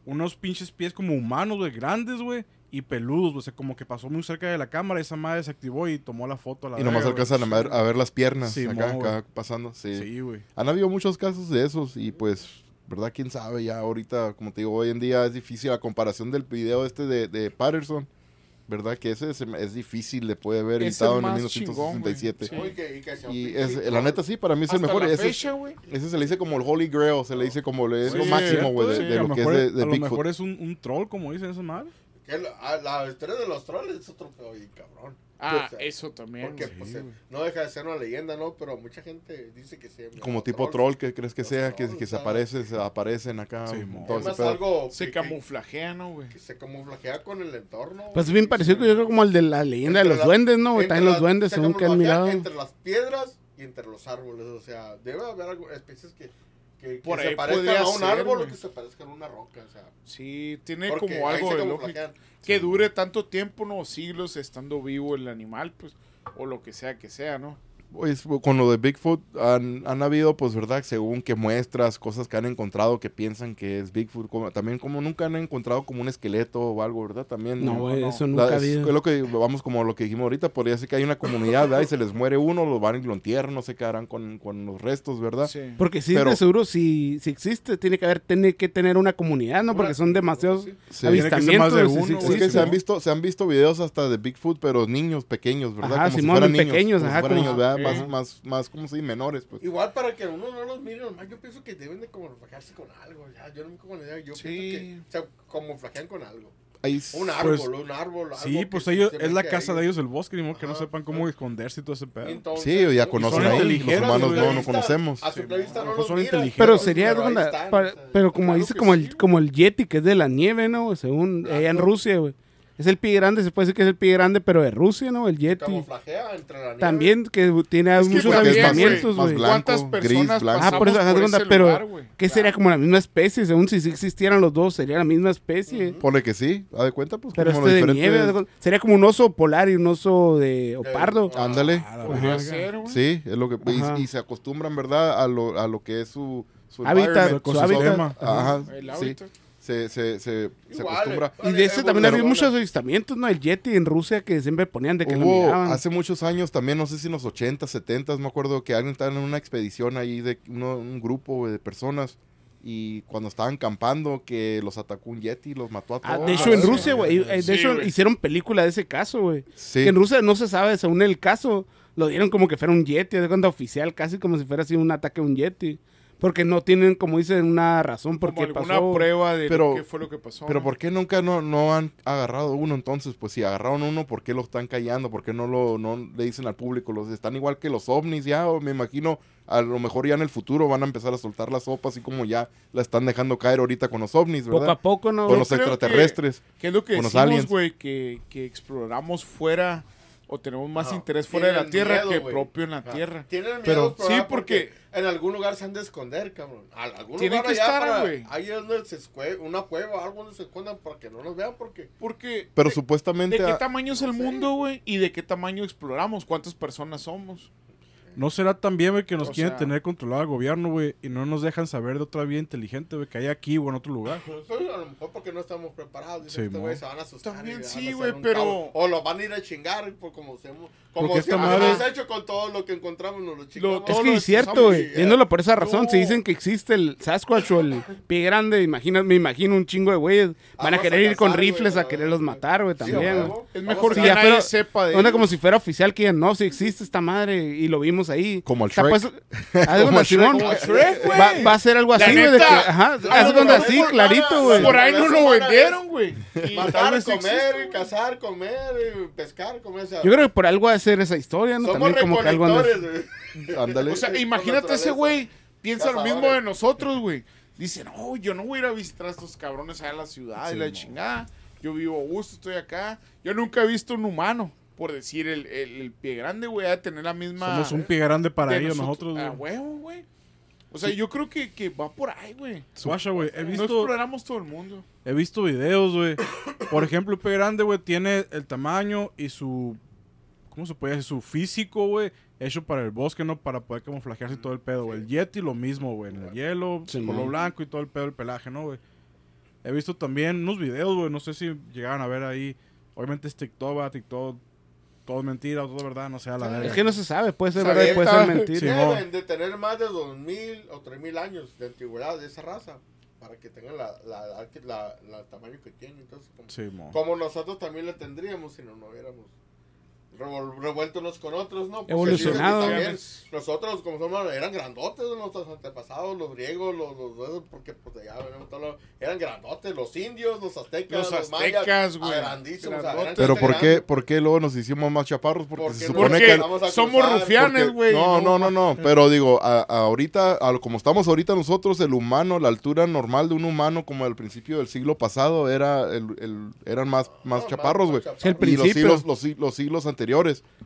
unos pinches pies como humanos, güey, grandes, güey. Y peludos, güey. O sea, como que pasó muy cerca de la cámara. Esa madre se activó y tomó la foto a la Y nomás alcanzan a ver, a ver las piernas Sí, acá, mo, acá pasando. Sí. Sí, güey. Han habido muchos casos de esos y pues, ¿verdad? ¿Quién sabe? Ya ahorita, como te digo, hoy en día es difícil la comparación del video este de, de Patterson, ¿verdad? Que ese es, es difícil de poder Es editado el en más 1967. chingón, que- y es, la neta sí, para mí es el mejor. la Ese, fecha, ese se le dice como el Holy Grail, se le dice como le, es Sí, lo máximo, güey, de, sí, lo que es de, de A lo mejor es un, un troll, como dicen esas madres. Que la, ah, la historia de los trolls es otro pedo bien cabrón. Ah, O sea, eso también. Porque pues, eh, no deja de ser una leyenda, ¿no? Pero mucha gente dice que se Como tipo troll, que crees que Los sea, que, trolls, que se aparece, se aparecen acá. Sí, algo Se que- camuflajea, ¿no, güey? que se camuflajea con el entorno. Pues es bien parecido, yo creo, como el de la leyenda de los la- duendes, ¿no? También los duendes, se según que han mirado. Entre las piedras y entre los árboles. O sea, debe haber algo, especies que, que, que se parezcan a un ser, árbol o que se parezcan a una roca. O sea, Sí, tiene como algo de lógica. Que dure tanto tiempo, no siglos, estando vivo el animal, pues, o lo que sea que sea, ¿no? Pues con lo de Bigfoot han, han habido, pues, ¿verdad? Según que muestras, cosas que han encontrado que piensan que es Bigfoot. como- también como nunca han encontrado como un esqueleto o algo, ¿verdad? También. No, güey, no. eso La- nunca ha es, es lo que vamos como lo que dijimos ahorita, podría ser que hay una comunidad, ¿verdad? Y se les muere uno, lo van y lo entierran, no sé qué harán con, con los restos, ¿verdad? Sí. Porque sí, Pero- de seguro, si, si existe, tiene que haber, tiene que tener una comunidad, ¿no? Porque son demasiados Sí. Sí. Tiene que ser avistamientos. de sí Es que se han visto, se han visto videos hasta de Bigfoot, pero niños pequeños, ¿verdad? Ajá, como si Simón, fueran niños. pequeños, como si ajá, fueran como- niños, ¿verdad? Más, más, más, ¿cómo se dice? Menores, pues. Igual para que uno no los mire nomás, yo pienso que deben de camuflajearse con algo. Ya, yo no me con la idea, yo Sí. pienso que se camuflajean con algo. Ahí, Un árbol, Pues, un árbol. Sí, algo pues ellos, es la casa ahí. de ellos el bosque, ni modo que no sepan cómo esconderse y todo ese pedo. Entonces, sí, ya ¿no? conocen ahí, los humanos no, no conocemos. A vista a no lo los son inteligentes. Pero pero sería, ahí onda, están, para- o sea, pero como claro dice, como sí, el, como el Yeti, que es de la nieve, ¿no? Según Claro. allá en Rusia, güey. Es el pie grande, se puede decir que es el pie grande, pero de Rusia, ¿no? El Yeti. camuflajea entre la nieve. También que tiene Es que muchos avistamientos, güey. blanco, ¿Cuántas gris, personas blanco. pasamos Ah, por eso, por ese pero lugar, güey? ¿qué sería como la misma especie? Según si existieran los dos, sería la misma especie. Pone que sí, haz de cuenta, pues. Pero como este de nieve, de sería como un oso polar y un oso de opardo. Ah, Ándale. Ah, Podría ser, güey. Sí, es lo que. Y, y se acostumbran, ¿verdad? A lo, a lo que es su. su Hábitat, environment. su hábitat. Ajá. El sí. Se, se, se, se Igual, acostumbra. eh, Y de ese también había muchos avistamientos, ¿no? El Yeti en Rusia que siempre ponían de que lo miraban. hace muchos años también, no sé si en los 80, 70, me acuerdo que alguien estaba en una expedición ahí de uno- un grupo de personas y cuando estaban campando que los atacó un yeti y los mató a Ah, todos. de hecho, en Rusia, güey. eh, De sí, hecho, hicieron película de ese caso, güey. Sí. Que en Rusia no se sabe, según el caso, lo dieron como que fuera un Yeti, de cuenta oficial, casi como si fuera así un ataque a un Yeti. Porque no tienen, como dicen, una razón por qué alguna pasó. prueba de Pero- qué fue lo que pasó. Pero ¿no? ¿por qué nunca no, no han agarrado uno entonces? Pues si agarraron uno, ¿por qué lo están callando? ¿Por qué no lo no le dicen al público? Los están igual que los ovnis ya, o me imagino, a lo mejor ya en el futuro van a empezar a soltar la sopa, así como ya la están dejando caer ahorita con los ovnis, Poco a poco, ¿no? con Yo los creo que- extraterrestres. ¿Qué es lo que con los decimos, aliens. güey? Que, que exploramos fuera o tenemos más Ajá. interés fuera de la Tierra miedo, que güey. propio en la Ajá. Tierra. Tienen miedo, Pero- Sí, ah, porque- en algún lugar se han de esconder, cabrón. A algún Tienen lugar que allá estar, güey. Ahí es donde se escue- una cueva, algo donde se escondan para que no nos vean, porque Porque, Pero de, supuestamente... ¿de qué a- tamaño es el no mundo, güey? ¿Y de qué tamaño exploramos? ¿Cuántas personas somos? ¿No será también, güey, que nos O quieren sea- tener controlado el gobierno, güey, y no nos dejan saber de otra vía inteligente, güey, que hay aquí o en otro lugar? Pues, a lo mejor porque no estamos preparados. Dicen, Sí, se van a asustar. También sí, güey, pero-. O los van a ir a chingar, por como, hacemos- como Porque esta siempre madre- hemos hecho con todo lo que encontramos, nos lo chingamos. Lo- Es que es cierto, güey. Viéndolo por esa razón, no. si dicen que existe el Sasquatch o el pie grande, imagina, me imagino un chingo de güeyes. Van a querer a ir con rifles güey, a quererlos matar, güey, también. güey. Es mejor que ya sepa de Onda como si fuera oficial que no, si existe esta madre y lo vimos ahí. Como el Shrek. Como el güey. va, va a ser algo así, güey, ajá, haz de no, cuenta no, así, por clarito, güey. Por ahí no lo vendieron, güey. Matar, comer, cazar, comer, y pescar, comer. Yo creo que por algo va a ser esa historia, ¿no? somos También como que algo. Ándale. O sea, imagínate ese güey. Piensa lo mismo de nosotros, güey. Dice, no, yo no voy a ir a visitar a estos cabrones allá en la ciudad y la chingada. Yo vivo a gusto, estoy acá. Yo nunca he visto un humano. Por decir, el, el, el pie grande, güey, ha de tener la misma. Somos un pie grande para ellos nosotros, A güey. huevo, güey. O sea, yo creo que, que va por ahí, güey. Guacha, güey, he No visto, exploramos todo el mundo. he visto videos, güey. Por ejemplo, el pie grande, güey, tiene el tamaño y su... ¿Cómo se puede decir? Su físico, güey, hecho para el bosque, ¿no? Para poder camuflajearse y todo el pedo, güey. El Yeti lo mismo, güey. En el hielo, Sí, color man. blanco y todo el pedo, el pelaje, ¿no, güey? He visto también unos videos, güey. No sé si llegaron a ver ahí. Obviamente es TikTok, va, TikTok. Todo es mentira, todo es verdad, no sé, a la verga. Es que no se sabe, puede ser verdad y puede ser mentira. Sí, Deben de tener más de 2000 o 3000 años de antigüedad de esa raza para que tengan la, la, la, la- la tamaño que tienen. Entonces, como, Sí, mo. como nosotros también la tendríamos si no, no hubiéramos revol- revuelto unos con otros, ¿no? Porque Evolucionado. sí, también nosotros, como somos, eran grandotes nuestros antepasados, los griegos, los, los, porque pues de allá venimos todos los- eran grandotes, los indios, los aztecas, Los mayas, aztecas, güey. ah, grandísimos, o sea, Pero ¿por qué. ¿por qué luego nos hicimos más chaparros? Porque, Porque se supone Porque que... Somos cruzar, rufianes, güey. no, no, no, no. Pero digo, a- a ahorita, a lo- como estamos ahorita nosotros, el humano, la altura normal de un humano, como al principio del siglo pasado, era el, el- eran más, más No, chaparros, güey. chaparros. Sí, el Y los principio. siglos, los, los siglos anteriores.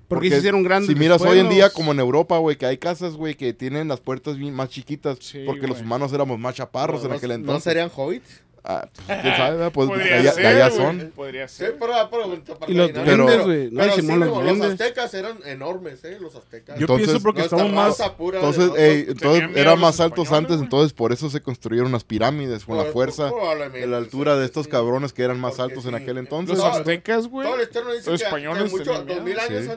Porque se hicieron grandes Si miras después, hoy en día, los- como en Europa, güey, que hay casas, güey, que tienen las puertas más chiquitas. Sí, porque los güey. humanos éramos más chaparros No, en aquel entonces. ¿No serían hobbits? Ah, pues, quién sabe, ¿verdad? pues Podría allá, de ser, allá son. Podría Sí, ser. pero, pero, para Y los duendes, pero- güey, no pero sí, los los, aztecas eran enormes, ¿eh? Los aztecas. Yo Entonces, pienso porque Nuestra estamos más... Entonces, ey, entonces eran más altos españoles, antes, entonces por eso se construyeron las pirámides, con la Por- fuerza, probablemente, de la altura sí, de estos sí. cabrones que eran más altos en sí, aquel entonces. Los No, aztecas, güey. Los españoles Sí.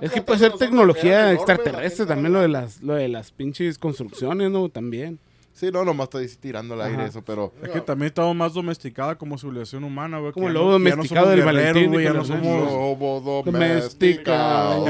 Es que de puede ser tecnología extraterrestre también lo de era- las lo de las pinches construcciones, ¿no? También. Sí, no, nomás estoy tirando al aire Ajá. eso, pero... Es que también estamos más domesticados como civilización humana, güey. Como el lobo no- ya no domesticado somos del Valentín, güey, ya no somos... Lobo Domesticado.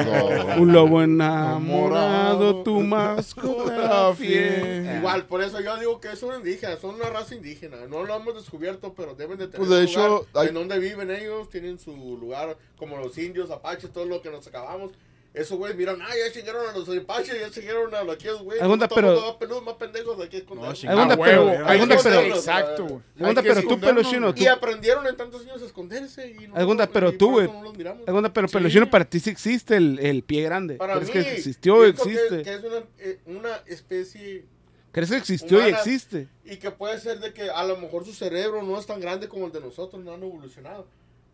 Un lobo enamorado, tu mascota fiel. Igual, por eso yo digo que son indígenas, son una raza indígena. No lo hemos descubierto, pero deben de tener Pues, de hecho, lugar hay- en donde viven ellos, tienen su lugar, como los indios, apaches, todo lo que nos acabamos. Esos güeyes miran, ah, ya chingaron a los apaches, ya chingaron a los aquellos Todo el pero- mundo va peludo, más pendejos de aquí esconder. No, pero- pero- Exacto, güey. Que pero tú, peluchino, güey. Y aprendieron en tantos años a esconderse. Y y pero tú, eso güey. Aguanta, pero. Peluchino, para ti sí existe el, el pie grande. Para ¿Crees mí, que existió existe? Que, es una, eh, una especie ¿Crees que existió y humana. existe? y que puede ser de que a lo mejor su cerebro no es tan grande como el de nosotros, no han evolucionado.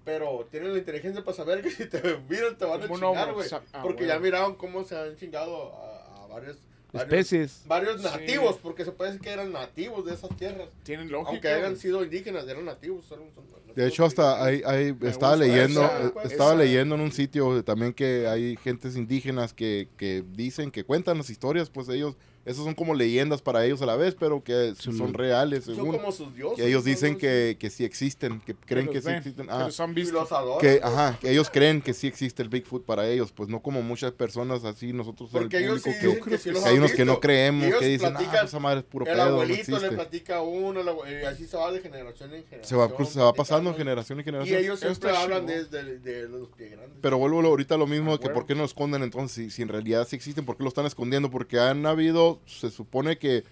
Pero tienen la inteligencia para saber que si te miran te van a ¿Cómo no, chingar, güey? Ah, Porque ya miraron cómo se han chingado a, a varios, varios, Especies. varios Sí. nativos, porque se puede decir que eran nativos de esas tierras. Tienen lógica. Aunque hayan sido indígenas, eran nativos. eran- son nativos De hecho, hasta hay, hay- estaba leyendo, esa, eh, pues, estaba esa. leyendo en un sitio también que hay gentes indígenas que, que dicen, que cuentan las historias, pues ellos, esos son como leyendas para ellos a la vez, pero que Sí, son reales, Son según. como sus dioses. Que ellos ¿no? dicen que, que sí existen, que creen los que sí ven, existen. que Ah, los han. Y visto. los adoran. que, ¿no? ajá, que ellos creen que sí existe el Bigfoot para ellos, pues no como muchas personas así, nosotros en el Porque ellos público sí que, que sí los que hay unos que no visto. creemos, Y ellos que dicen, ah, platican- esa madre es puro el pedo, no abuelito le existe. platica a uno, el y así se va de generación en generación. Se va, cruz- se va pasando platicando. generación en Y generación. ellos Eso siempre hablan chingón. desde de, los pies grandes. Pero vuelvo ahorita a lo mismo, Ah, de que por qué no esconden entonces, si, si en realidad sí existen, ¿por qué lo están escondiendo? Porque han habido, se supone que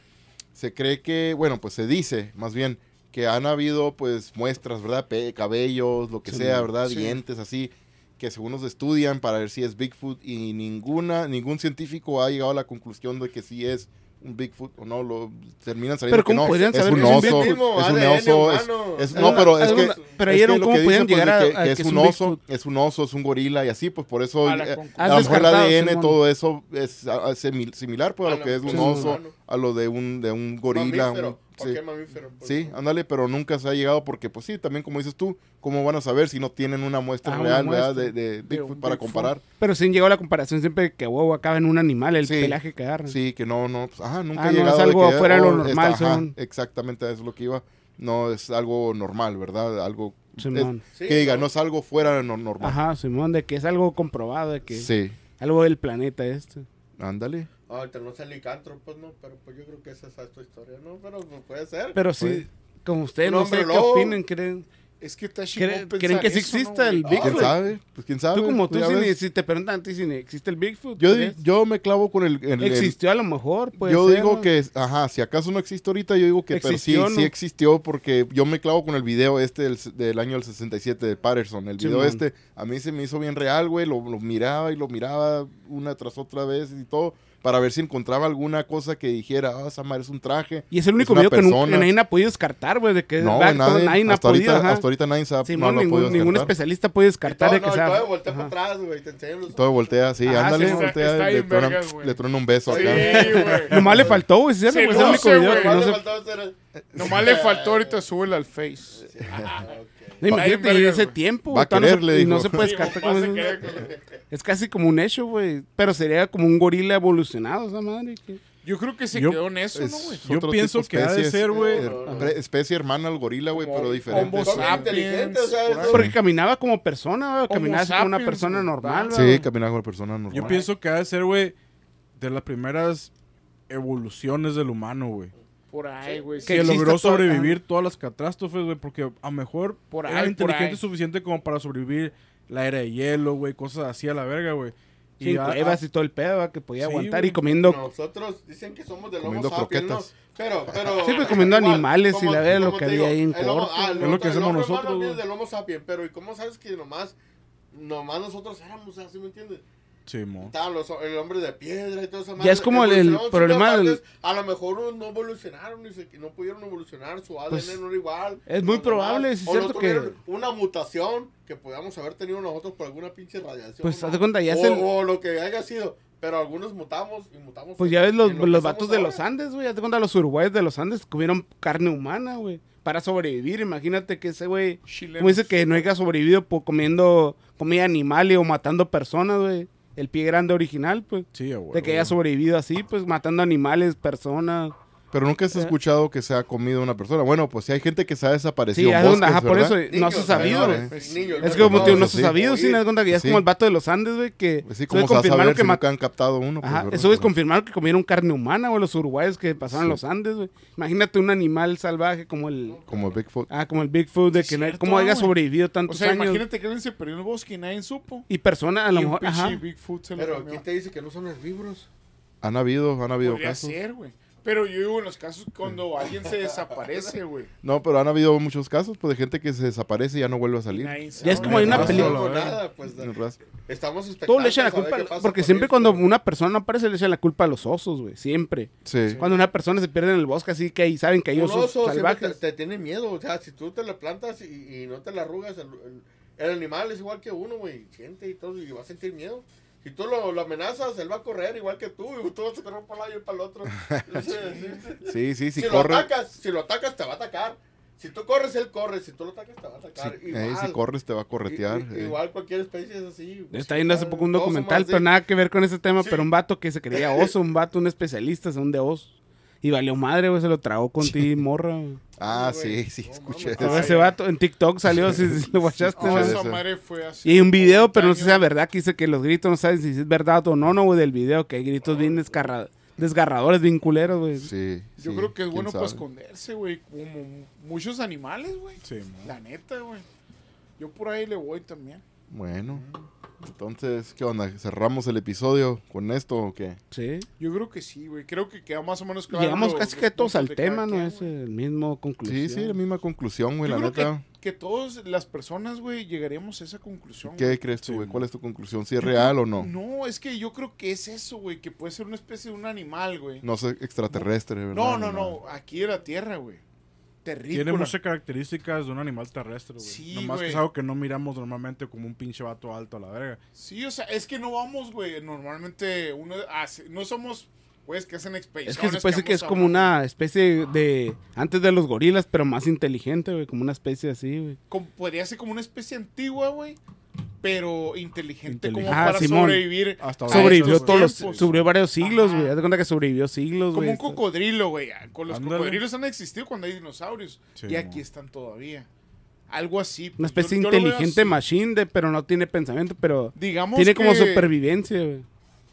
se cree que, bueno, pues se dice más bien que han habido pues muestras, ¿verdad? Pe- cabellos, lo que Sí, sea, ¿verdad? sí. Dientes, así, que según los estudian para ver si es Bigfoot y ninguna, ningún científico ha llegado a la conclusión de que sí es un Bigfoot o no, lo terminan saliendo Pero que ¿cómo no, podrían es saber un que es un oso, es un ADN oso, es- humano. es- no, pero es que pero es que lo ¿cómo que podían dicen, pues, llegar a- que, a que que es es un un oso, Bigfoot? es un oso, es un gorila y así, pues por eso A la eh, conclusión. a lo mejor el ADN, Simón. todo eso es ah, simi- similar pues a A lo la- que es un oso, humano. a lo de un de un gorila, Mamífero. un- ¿Por sí. mamífero? Pues, Sí, no. ándale, pero nunca se ha llegado porque, pues sí, también como dices tú, ¿cómo van a saber si no tienen una muestra Ah, una real, ¿verdad? muestra. De, de Bigfoot para Bigfoot. comparar? Pero sí llegó la comparación siempre que huevo acaba en un animal, el Sí. pelaje que agarra. Sí, que no, no, pues, ajá, nunca Ah, ha no, es llegado de algo que, fuera de lo oh, normal, está- ajá, según. exactamente, eso es lo que iba. No es algo normal, ¿verdad? Algo Simón. es- Sí, que diga, no. no es algo fuera de lo normal. Ajá, Simón, de que es algo comprobado, de que Sí, algo del planeta este. ándale. Ah, entre no sean licántropos, no, pero pues yo creo que esa es tu historia, ¿no? Pero pues, puede ser. Pero sí, como ustedes, no hombre sé qué lobo. opinen, creen, Es que está creen, creen que sí eso, ¿no, exista el Ah, ¿Quién Bigfoot. sabe? Pues quién sabe. Tú como tú, si, si te preguntan a ti si ni existe el Bigfoot, yo, yo me clavo con el... el- el- existió a lo mejor, puede yo ser, digo ¿no? que, ajá, si acaso no existe ahorita, yo digo que pero sí, Existió, sí existió porque yo me clavo con el video este del, del año del 67 de Patterson. El video este a mí se me hizo bien real, güey. Lo, lo miraba y lo miraba una tras otra vez y todo para ver si encontraba alguna cosa que dijera, ah, esa madre es un traje. Y es el único una video que nunca persona. nadie ha podido descartar, güey, de que No, va- nadie, nadie ha hasta, podido, ahorita, hasta ahorita nadie sabe, Simón, no, no ha ningún, podido ningún especialista puede Y descartar todo, de que no, y sea. todavía voltea Ajá. para atrás, güey, te enseño. Todo voltea, sí, Ajá, ándale, sí, está- voltea, está le, truena, vergas, güey. le truena un beso Sí, acá. güey. Nomás le faltó, güey, ¿sí? Es el único video güey. que no Nomás se... Nomás le faltó ahorita súbela al Face. No, imagínate, y ese güey. tiempo, Va a todavía no querer, se- le no se puede vas como es- querer con- Es casi como un hecho, güey. Pero sería como un gorila evolucionado, esa madre. que- Yo creo que se Yo- quedó en eso, ¿no, güey? Yo pienso que ha de ser, güey. eh, especie hermana al gorila, güey, Como pero diferente. Homo Son sapiens, inteligentes, o sea, Porque caminaba como persona, güey. Caminaba como una persona normal, Sí, güey. Sí, caminaba con persona normal. Yo pienso que ha de ser, güey, de las primeras evoluciones del humano, güey. Por ahí, güey. Que Que logró sobrevivir todas las catástrofes, güey, porque a lo mejor Por era ahí, por inteligente ahí. suficiente como para sobrevivir la era de hielo, güey, cosas así a la verga, güey. Sin a- cuevas a- y todo el pedo, que podía Sí, aguantar. güey. Y comiendo... Nosotros dicen que somos del Comiendo Homo sapiens, ¿no? Pero, pero... Sí, pues, comiendo igual, animales y la verga, lo que había ahí en el corto. ah, Es lo que hacemos nosotros, humano viene güey. del Homo sapiens, pero ¿y cómo sabes que nomás, nomás nosotros éramos así, me entiendes? Sí, mo. Estaban los, el hombre de piedra y todo eso. Ya es como el- el problema del- A lo mejor unos no evolucionaron y se- no pudieron evolucionar, su ADN Pues, no era igual. es muy probable, es o cierto que- Una mutación que podíamos haber tenido nosotros por alguna pinche radiación. Pues, ya o, es el- o lo que haya sido. Pero algunos mutamos y mutamos. Pues ya ves los, lo los vatos de los Andes, güey. Ya te cuenta los uruguayos de los Andes comieron carne humana, güey. Para sobrevivir. Imagínate que ese güey. Como dice que no haya sobrevivido por comiendo comida animal y o matando personas, güey. El pie grande original, pues. Sí, güey. de que haya sobrevivido así, pues matando animales, personas. Pero nunca has escuchado que se ha comido una persona. Bueno, pues si hay gente que se ha desaparecido Sí, en bosques, ajá, por eso no se ha sabido. Pues, niños, Es como, no, tío, no pues se ha sabido, de cuenta que ya es como el vato de los Andes, güey, que Pues sí, esos ¿cómo güeyes se va a confirmaron que si mat- nunca han captado uno? Pues, Ajá, ¿verdad? esos güeyes confirmaron que comieron carne humana, güey, los uruguayos que pasaron Sí. los Andes, güey. Imagínate un animal salvaje como el... Como Bigfoot. Ah, como el Bigfoot, de que no, cómo haya sobrevivido O tantos sea, años. imagínate que alguien se perdió en el bosque y nadie supo. Y personas, a lo mejor, pinche ajá. Bigfoot se lo Pero. ¿quién te dice que no son herbívoros? Han habido, han habido casos. ser, güey. Pero yo digo en los casos cuando alguien se desaparece, güey. No, pero han habido muchos casos pues, de gente que se desaparece y ya no vuelve a salir. Nadie Ya es como hay una No película- película. nada, pues, estamos Todos le echan la a ver culpa, porque siempre esto. cuando una persona no aparece le echan la culpa a los osos, güey, siempre. Sí. Cuando una persona se pierde en el bosque así que ahí saben que hay osos oso salvajes. te, te tiene miedo, o sea, si tú te la plantas y, y no te la arrugas, el, el- el animal es igual que uno, güey, siente y todo, y va a sentir miedo. Si tú lo, lo amenazas, él va a correr igual que tú, y tú vas a correr para un lado y para el otro. Sí, sí, sí. Si si lo atacas, si lo atacas, te va a atacar. Si tú corres, él corre, si tú lo atacas, te va a atacar. eh, igual. si corres te va a corretear. i- eh. Igual cualquier especie es así. Está viendo hace poco un documental, pero nada que ver con ese tema, Sí. pero un vato que se creía oso, un vato, un especialista, son de osos. Y valió madre, güey, se lo tragó con ti, morra. güey. Ah, güey. sí, sí, No escuché mames. eso. Ese vato en TikTok salió, si, si lo guachaste. No, ¿no? Sí, esa sí. madre fue así. Y hay un video, pero no sé si es verdad, que dice que los gritos no saben si es verdad o no, no, güey, del video, que hay gritos bien desgarra- desgarradores, bien culeros, güey. Sí, Yo sí, creo que es quién bueno para sabe. esconderse, güey. Como muchos animales, güey. Sí, mo. La neta, güey. Yo por ahí le voy también. Bueno, Entonces, ¿qué onda? ¿Cerramos el episodio con esto o qué? Sí. Yo creo que sí, güey. Creo que queda más o menos claro. Llegamos casi que todos al de tema, ¿no? quien, Es el mismo conclusión. Sí, sí, la misma conclusión, güey, Yo la creo neta. que, que todos las personas, güey, llegaríamos a esa conclusión. ¿Qué güey. crees tú, güey? ¿Cuál es tu conclusión? ¿Si es real o no? No, es que yo creo que es eso, güey, que puede ser una especie de un animal, güey. No sé, extraterrestre, ¿verdad? No, no, no, aquí en la Tierra, güey. Terrícola. Tiene muchas características de un animal terrestre, güey. Sí, Nomás que es algo que no miramos normalmente como un pinche vato alto a la verga. Sí, o sea, es que no vamos, güey, normalmente uno hace, no somos, pues, que hacen Es expediciones. que se puede decir que es como una- especie de... Antes de los gorilas, pero más inteligente, güey. Como una especie así, güey. como- podría ser como una especie antigua, güey, pero inteligente, como. Ah, para Simón. sobrevivir. Hasta Sobrevivió todos los... Sobrevivió varios siglos, güey. Haz de cuenta que sobrevivió siglos, Como un cocodrilo, güey. Con los Ándale. cocodrilos han existido cuando hay dinosaurios. Sí, y aquí están todavía. Algo así. Una pues, yo- especie yo inteligente así. machine, de, pero no tiene pensamiento, pero... Digamos Tiene como supervivencia, güey.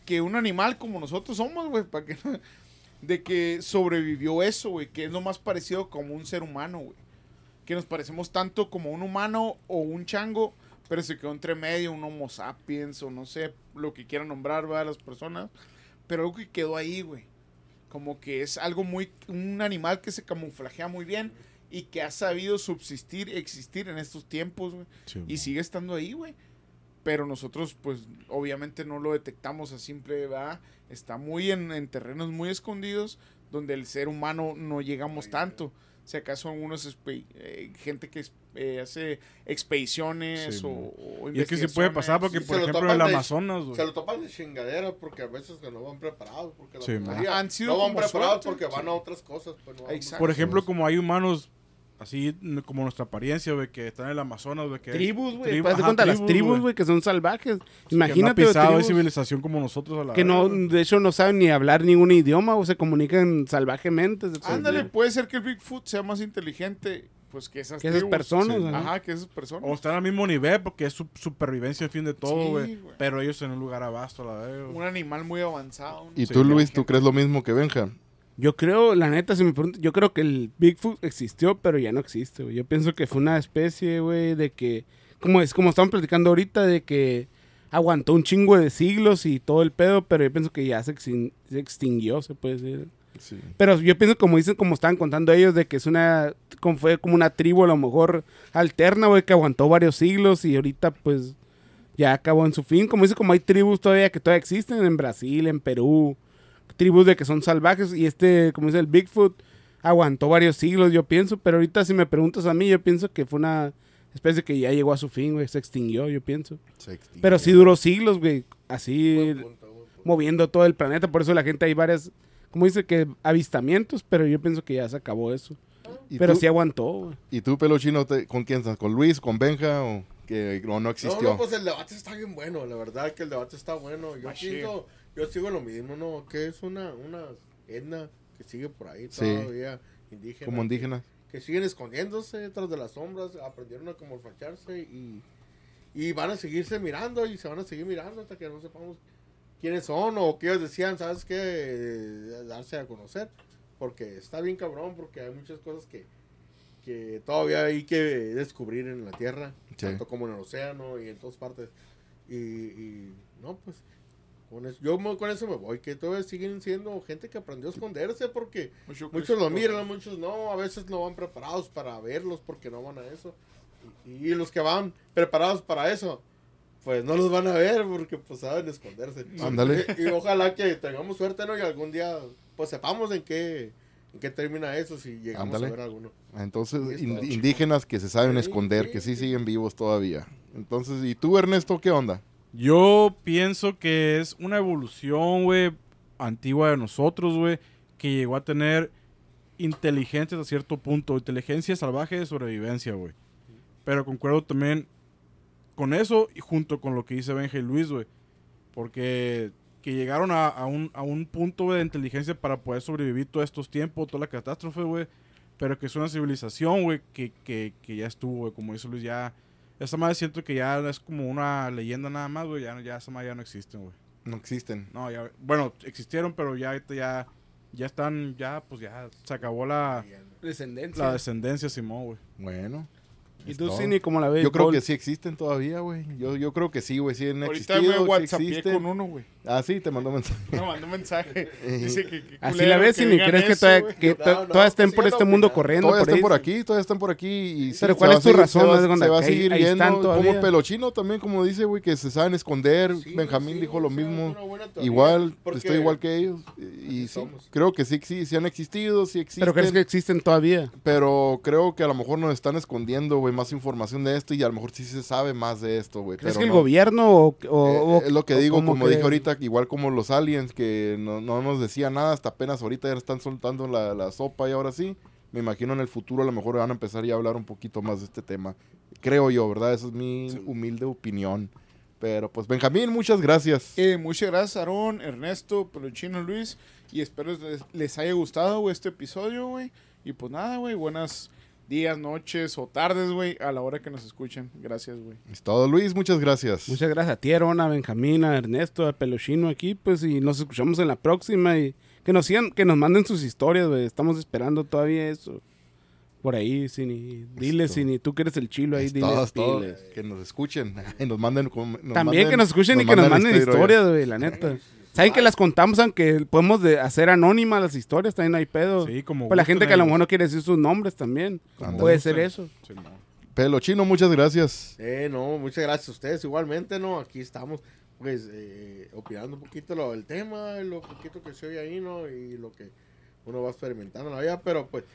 que un animal como nosotros somos, güey, para que no- de que sobrevivió eso, güey, que es lo más parecido como un ser humano, güey. Que nos parecemos tanto como un humano o un chango, pero se quedó entre medio, un homo sapiens o no sé, lo que quieran nombrar, ¿verdad? Las personas, pero algo que quedó ahí, güey. Como que es algo muy un animal que se camuflajea muy bien y que ha sabido subsistir, existir en estos tiempos, güey. Sí, Y sigue estando ahí, güey. Pero nosotros, pues, obviamente no lo detectamos a simple, ¿verdad? Está muy en, en terrenos muy escondidos donde el ser humano no llegamos tanto. Si acaso algunos eh, gente que eh, hace expediciones Sí, o, o Y es que sí puede pasar porque, se por lo ejemplo, el de- Amazonas. Se lo topan de chingadera porque a veces que no van preparados. Porque la Sí, mayoría Han sido no van preparados suerte, porque van sí. a otras cosas. Pues, no van-. Por ejemplo, como hay humanos así como nuestra apariencia, güey, que están en el Amazonas, güey, que Tribus, güey. cuenta las tribus, tribus, güey, que son salvajes. que Imagínate, no ha pisado tribus civilización como nosotros a la que no, de hecho, no saben ni hablar ningún idioma o se comunican salvajemente. Ándale, puede ser que el Bigfoot sea más inteligente, pues, que esas Que esas tribus. personas, Sí. ajá. Que esas personas. O están al mismo nivel porque es su supervivencia al fin de todo, Sí, güey. güey. pero ellos en un lugar abasto la güey. Un animal muy avanzado. ¿no? ¿Y Sí, tú, Luis, tú crees lo mismo que Benja? Yo creo, la neta, si me preguntan, yo creo que el Bigfoot existió, pero ya no existe, güey. Yo pienso que fue una especie, güey, de que, como es como estaban platicando ahorita, de que aguantó un chingo de siglos y todo el pedo, pero yo pienso que ya se, extin- se extinguió, se puede decir. Sí. Pero yo pienso, como dicen, como estaban contando ellos, de que es una, como fue como una tribu a lo mejor alterna, güey, que aguantó varios siglos y ahorita, pues, ya acabó en su fin. Como dice, como hay tribus todavía que todavía existen en Brasil, en Perú, tribus de que son salvajes y este, como dice el Bigfoot, aguantó varios siglos, yo pienso, pero ahorita si me preguntas a mí, yo pienso que fue una especie que ya llegó a su fin, güey, se extinguió, yo pienso. Se extinguió. Pero sí duró siglos, güey, así Buen punto, buen punto. moviendo todo el planeta, por eso la gente hay varias, como dice que avistamientos, pero yo pienso que ya se acabó eso. ¿Y Pero tú, sí aguantó, güey. ¿Y tú, pelo chino, te- con quién estás? ¿Con Luis, con Benja o que no, no existió? No, no, pues el debate está bien bueno, la verdad que el debate está bueno. Yo pienso, yo sigo lo mismo, ¿no? Que es una, una etna que sigue por ahí Sí. todavía, indígena. como indígena. Que siguen escondiéndose detrás de las sombras, aprendieron a camuflacharse y, y van a seguirse mirando y se van a seguir mirando hasta que no sepamos quiénes son o qué ellos decían, ¿sabes qué? Eh, Darse a conocer. Porque está bien cabrón, porque hay muchas cosas que, que todavía hay que descubrir en la Tierra, Sí. tanto como en el océano y en todas partes. Y, y, no, pues con eso, yo me- con eso me voy, que todavía siguen siendo gente que aprendió a esconderse porque Mucho muchos lo miran, muchos no, a veces no van preparados para verlos porque no van a eso. Y, y los que van preparados para eso, pues no los van a ver porque pues saben esconderse. Ándale. Y, y ojalá que tengamos suerte, ¿no? Y algún día pues sepamos en qué, en qué termina eso si llegamos a ver alguno. Entonces, ind- indígenas que se saben Sí, esconder, sí, que sí sí. siguen vivos todavía. Entonces, ¿y tú, Ernesto, qué onda? Yo pienso que es una evolución, güey, antigua de nosotros, güey, que llegó a tener inteligencia a cierto punto, inteligencia salvaje de sobrevivencia, güey. Pero concuerdo también con eso y junto con lo que dice Benja y Luis, güey. Porque que llegaron a, a un, a un punto de inteligencia para poder sobrevivir todos estos tiempos, toda la catástrofe, güey. Pero que es una civilización, güey, que, que, que ya estuvo, güey. Como dice Luis, ya... Esa madre siento que ya es como una leyenda nada más, güey. Ya, ya esa madre ya no existen, güey. No existen. No, ya... Bueno, existieron, pero ya ahorita ya... Ya están... Ya, pues ya se acabó la... Descendencia. La descendencia, Simón, güey. Bueno, ¿Y tú, todo. Cini, cómo la ves? Yo creo que sí existen todavía, güey. Yo, yo creo que sí, güey. Sí han Ahorita existido, me sí existen. con uno, güey. Ah, sí, te mandó mensaje. Me mandó mensaje. Dice que, que Así la ves, que Cini. digan ¿Crees que, todavía, güey. que No, to- no, todas estén pues por este mundo corriendo? Están ahí? por aquí, todavía están por aquí. Y sí, Pero se ¿cuál es tu seguir- razón? Se va, cuenta se va a ahí- seguir ahí yendo. todavía. Como Pelochino también, como dice, güey, que se saben esconder. Sí, Benjamín sí, dijo lo mismo. Igual, porque- estoy igual que ellos. Y, y sí, somos. creo que sí, sí, sí han existido, sí existen. ¿Pero crees que existen todavía? Pero creo que a lo mejor nos están escondiendo, güey, más información de esto y a lo mejor sí se sabe más de esto, güey. ¿Crees que el no. gobierno o, Eh, o- es lo que digo, como dije crees? Igual como los aliens que no, no nos decían nada, hasta apenas ahorita ya están soltando la, la sopa y ahora sí. Me imagino en el futuro a lo mejor van a empezar ya a hablar un poquito más de este tema. Creo yo, ¿verdad? Esa es mi humilde opinión. Pero pues Benjamín, muchas gracias. Eh, muchas gracias, Aarón, Ernesto, Peluchino, Luis. Y espero les, les haya gustado, este episodio, güey. Y pues nada, güey, buenas días, noches o tardes, güey, a la hora que nos escuchen. Gracias, güey. Es todo, Luis, muchas gracias. Muchas gracias a ti, Aaron, a Benjamín, a Ernesto, a Peluchino aquí, pues, y nos escuchamos en la próxima y que nos sigan, que nos manden sus historias, güey. Estamos esperando todavía eso. Por ahí, Cini. Dile, Esto. Cini, tú que eres el chilo ahí, Es dile. Que nos escuchen y nos manden. nos También manden- que nos escuchen y que nos manden historias. güey, la neta. Saben que las contamos, aunque podemos de hacer anónimas las historias, también hay pedo. Sí, como Pues la gente que a lo mejor no quiere decir sus nombres también. Puede ser eso. Sí. Pelo chino, muchas gracias. Eh, no, muchas gracias a ustedes. Igualmente, ¿no? Aquí estamos, pues, eh, opinando un poquito lo del tema, lo poquito que se oye ahí, ¿no? Y lo que uno va experimentando en la vida, pero pues,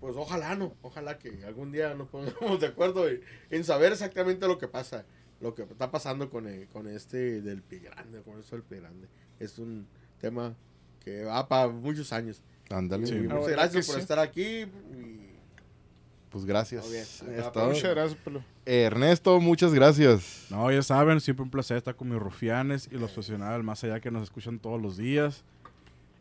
pues ojalá, ¿no? Ojalá que algún día nos pongamos de acuerdo en, en saber exactamente lo que pasa, lo que está pasando con, el- con este del pie grande, con eso del pie grande. Es un tema que va para muchos años. Ándale. Sí. Muchas verdad gracias por sí. estar aquí. y- Pues gracias. Muchas gracias, Pelu. Ernesto, muchas gracias. No, ya saben, siempre un placer estar con mis rufianes y los profesionales más allá que nos escuchan todos los días.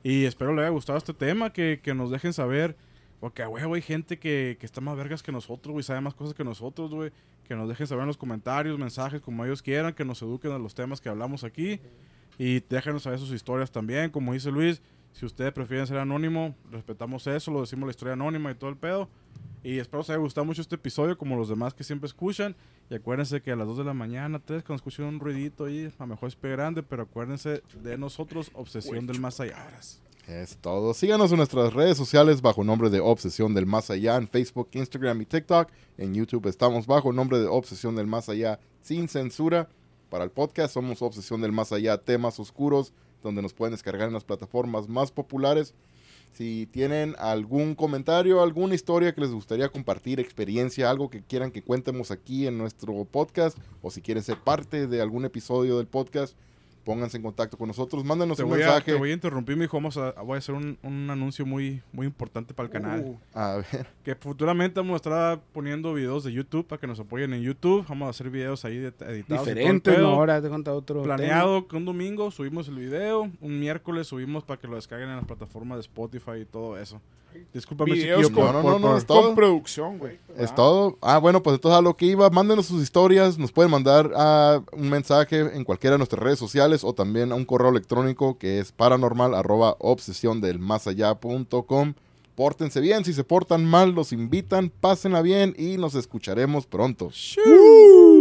Y espero les haya gustado este tema, que, que nos dejen saber. Porque, güey, hay gente que, que está más vergas que nosotros, güey, sabe más cosas que nosotros, güey. Que nos dejen saber en los comentarios, mensajes, como ellos quieran, que nos eduquen a los temas que hablamos aquí. Y déjenos saber sus historias también. Como dice Luis, si ustedes prefieren ser anónimo, respetamos eso, lo decimos la historia anónima y todo el pedo. Y espero os haya gustado mucho este episodio, como los demás que siempre escuchan. Y acuérdense que a las 2 de la mañana, 3, cuando escuchen un ruidito ahí, a lo mejor es grande, pero acuérdense de nosotros, Obsesión del Más Allá. Es todo. Síganos en nuestras redes sociales bajo nombre de Obsesión del Más Allá en Facebook, Instagram y TikTok. En YouTube estamos bajo nombre de Obsesión del Más Allá sin censura. Para el podcast somos Obsesión del Más Allá, temas oscuros, donde nos pueden descargar en las plataformas más populares. Si tienen algún comentario, alguna historia que les gustaría compartir, experiencia, algo que quieran que cuentemos aquí en nuestro podcast, o si quieren ser parte de algún episodio del podcast, pónganse en contacto con nosotros, mándenos Te un voy, a, mensaje. te voy a interrumpir, mijo. Vamos a, voy a hacer un, un anuncio muy, muy importante para el canal. Uh, A ver. Que futuramente vamos a estar poniendo videos de YouTube para que nos apoyen en YouTube. Vamos a hacer videos ahí de- editados. Diferente. ¿no? Ahora te cuenta otro. Planeado que un domingo subimos el video, un miércoles subimos para que lo descarguen en las plataformas de Spotify y todo eso. Discúlpame, Videos chiquillo, con- por- no, no, por- no, por- es todo. Con producción, güey. Es Ah. todo. Ah, bueno, pues entonces a lo que iba, mándenos sus historias, nos pueden mandar un mensaje en cualquiera de nuestras redes sociales o también a un correo electrónico que es paranormal arroba obsesión del más allá com. Pórtense bien, si se portan mal, los invitan, pásenla bien y nos escucharemos pronto. ¡Shoo!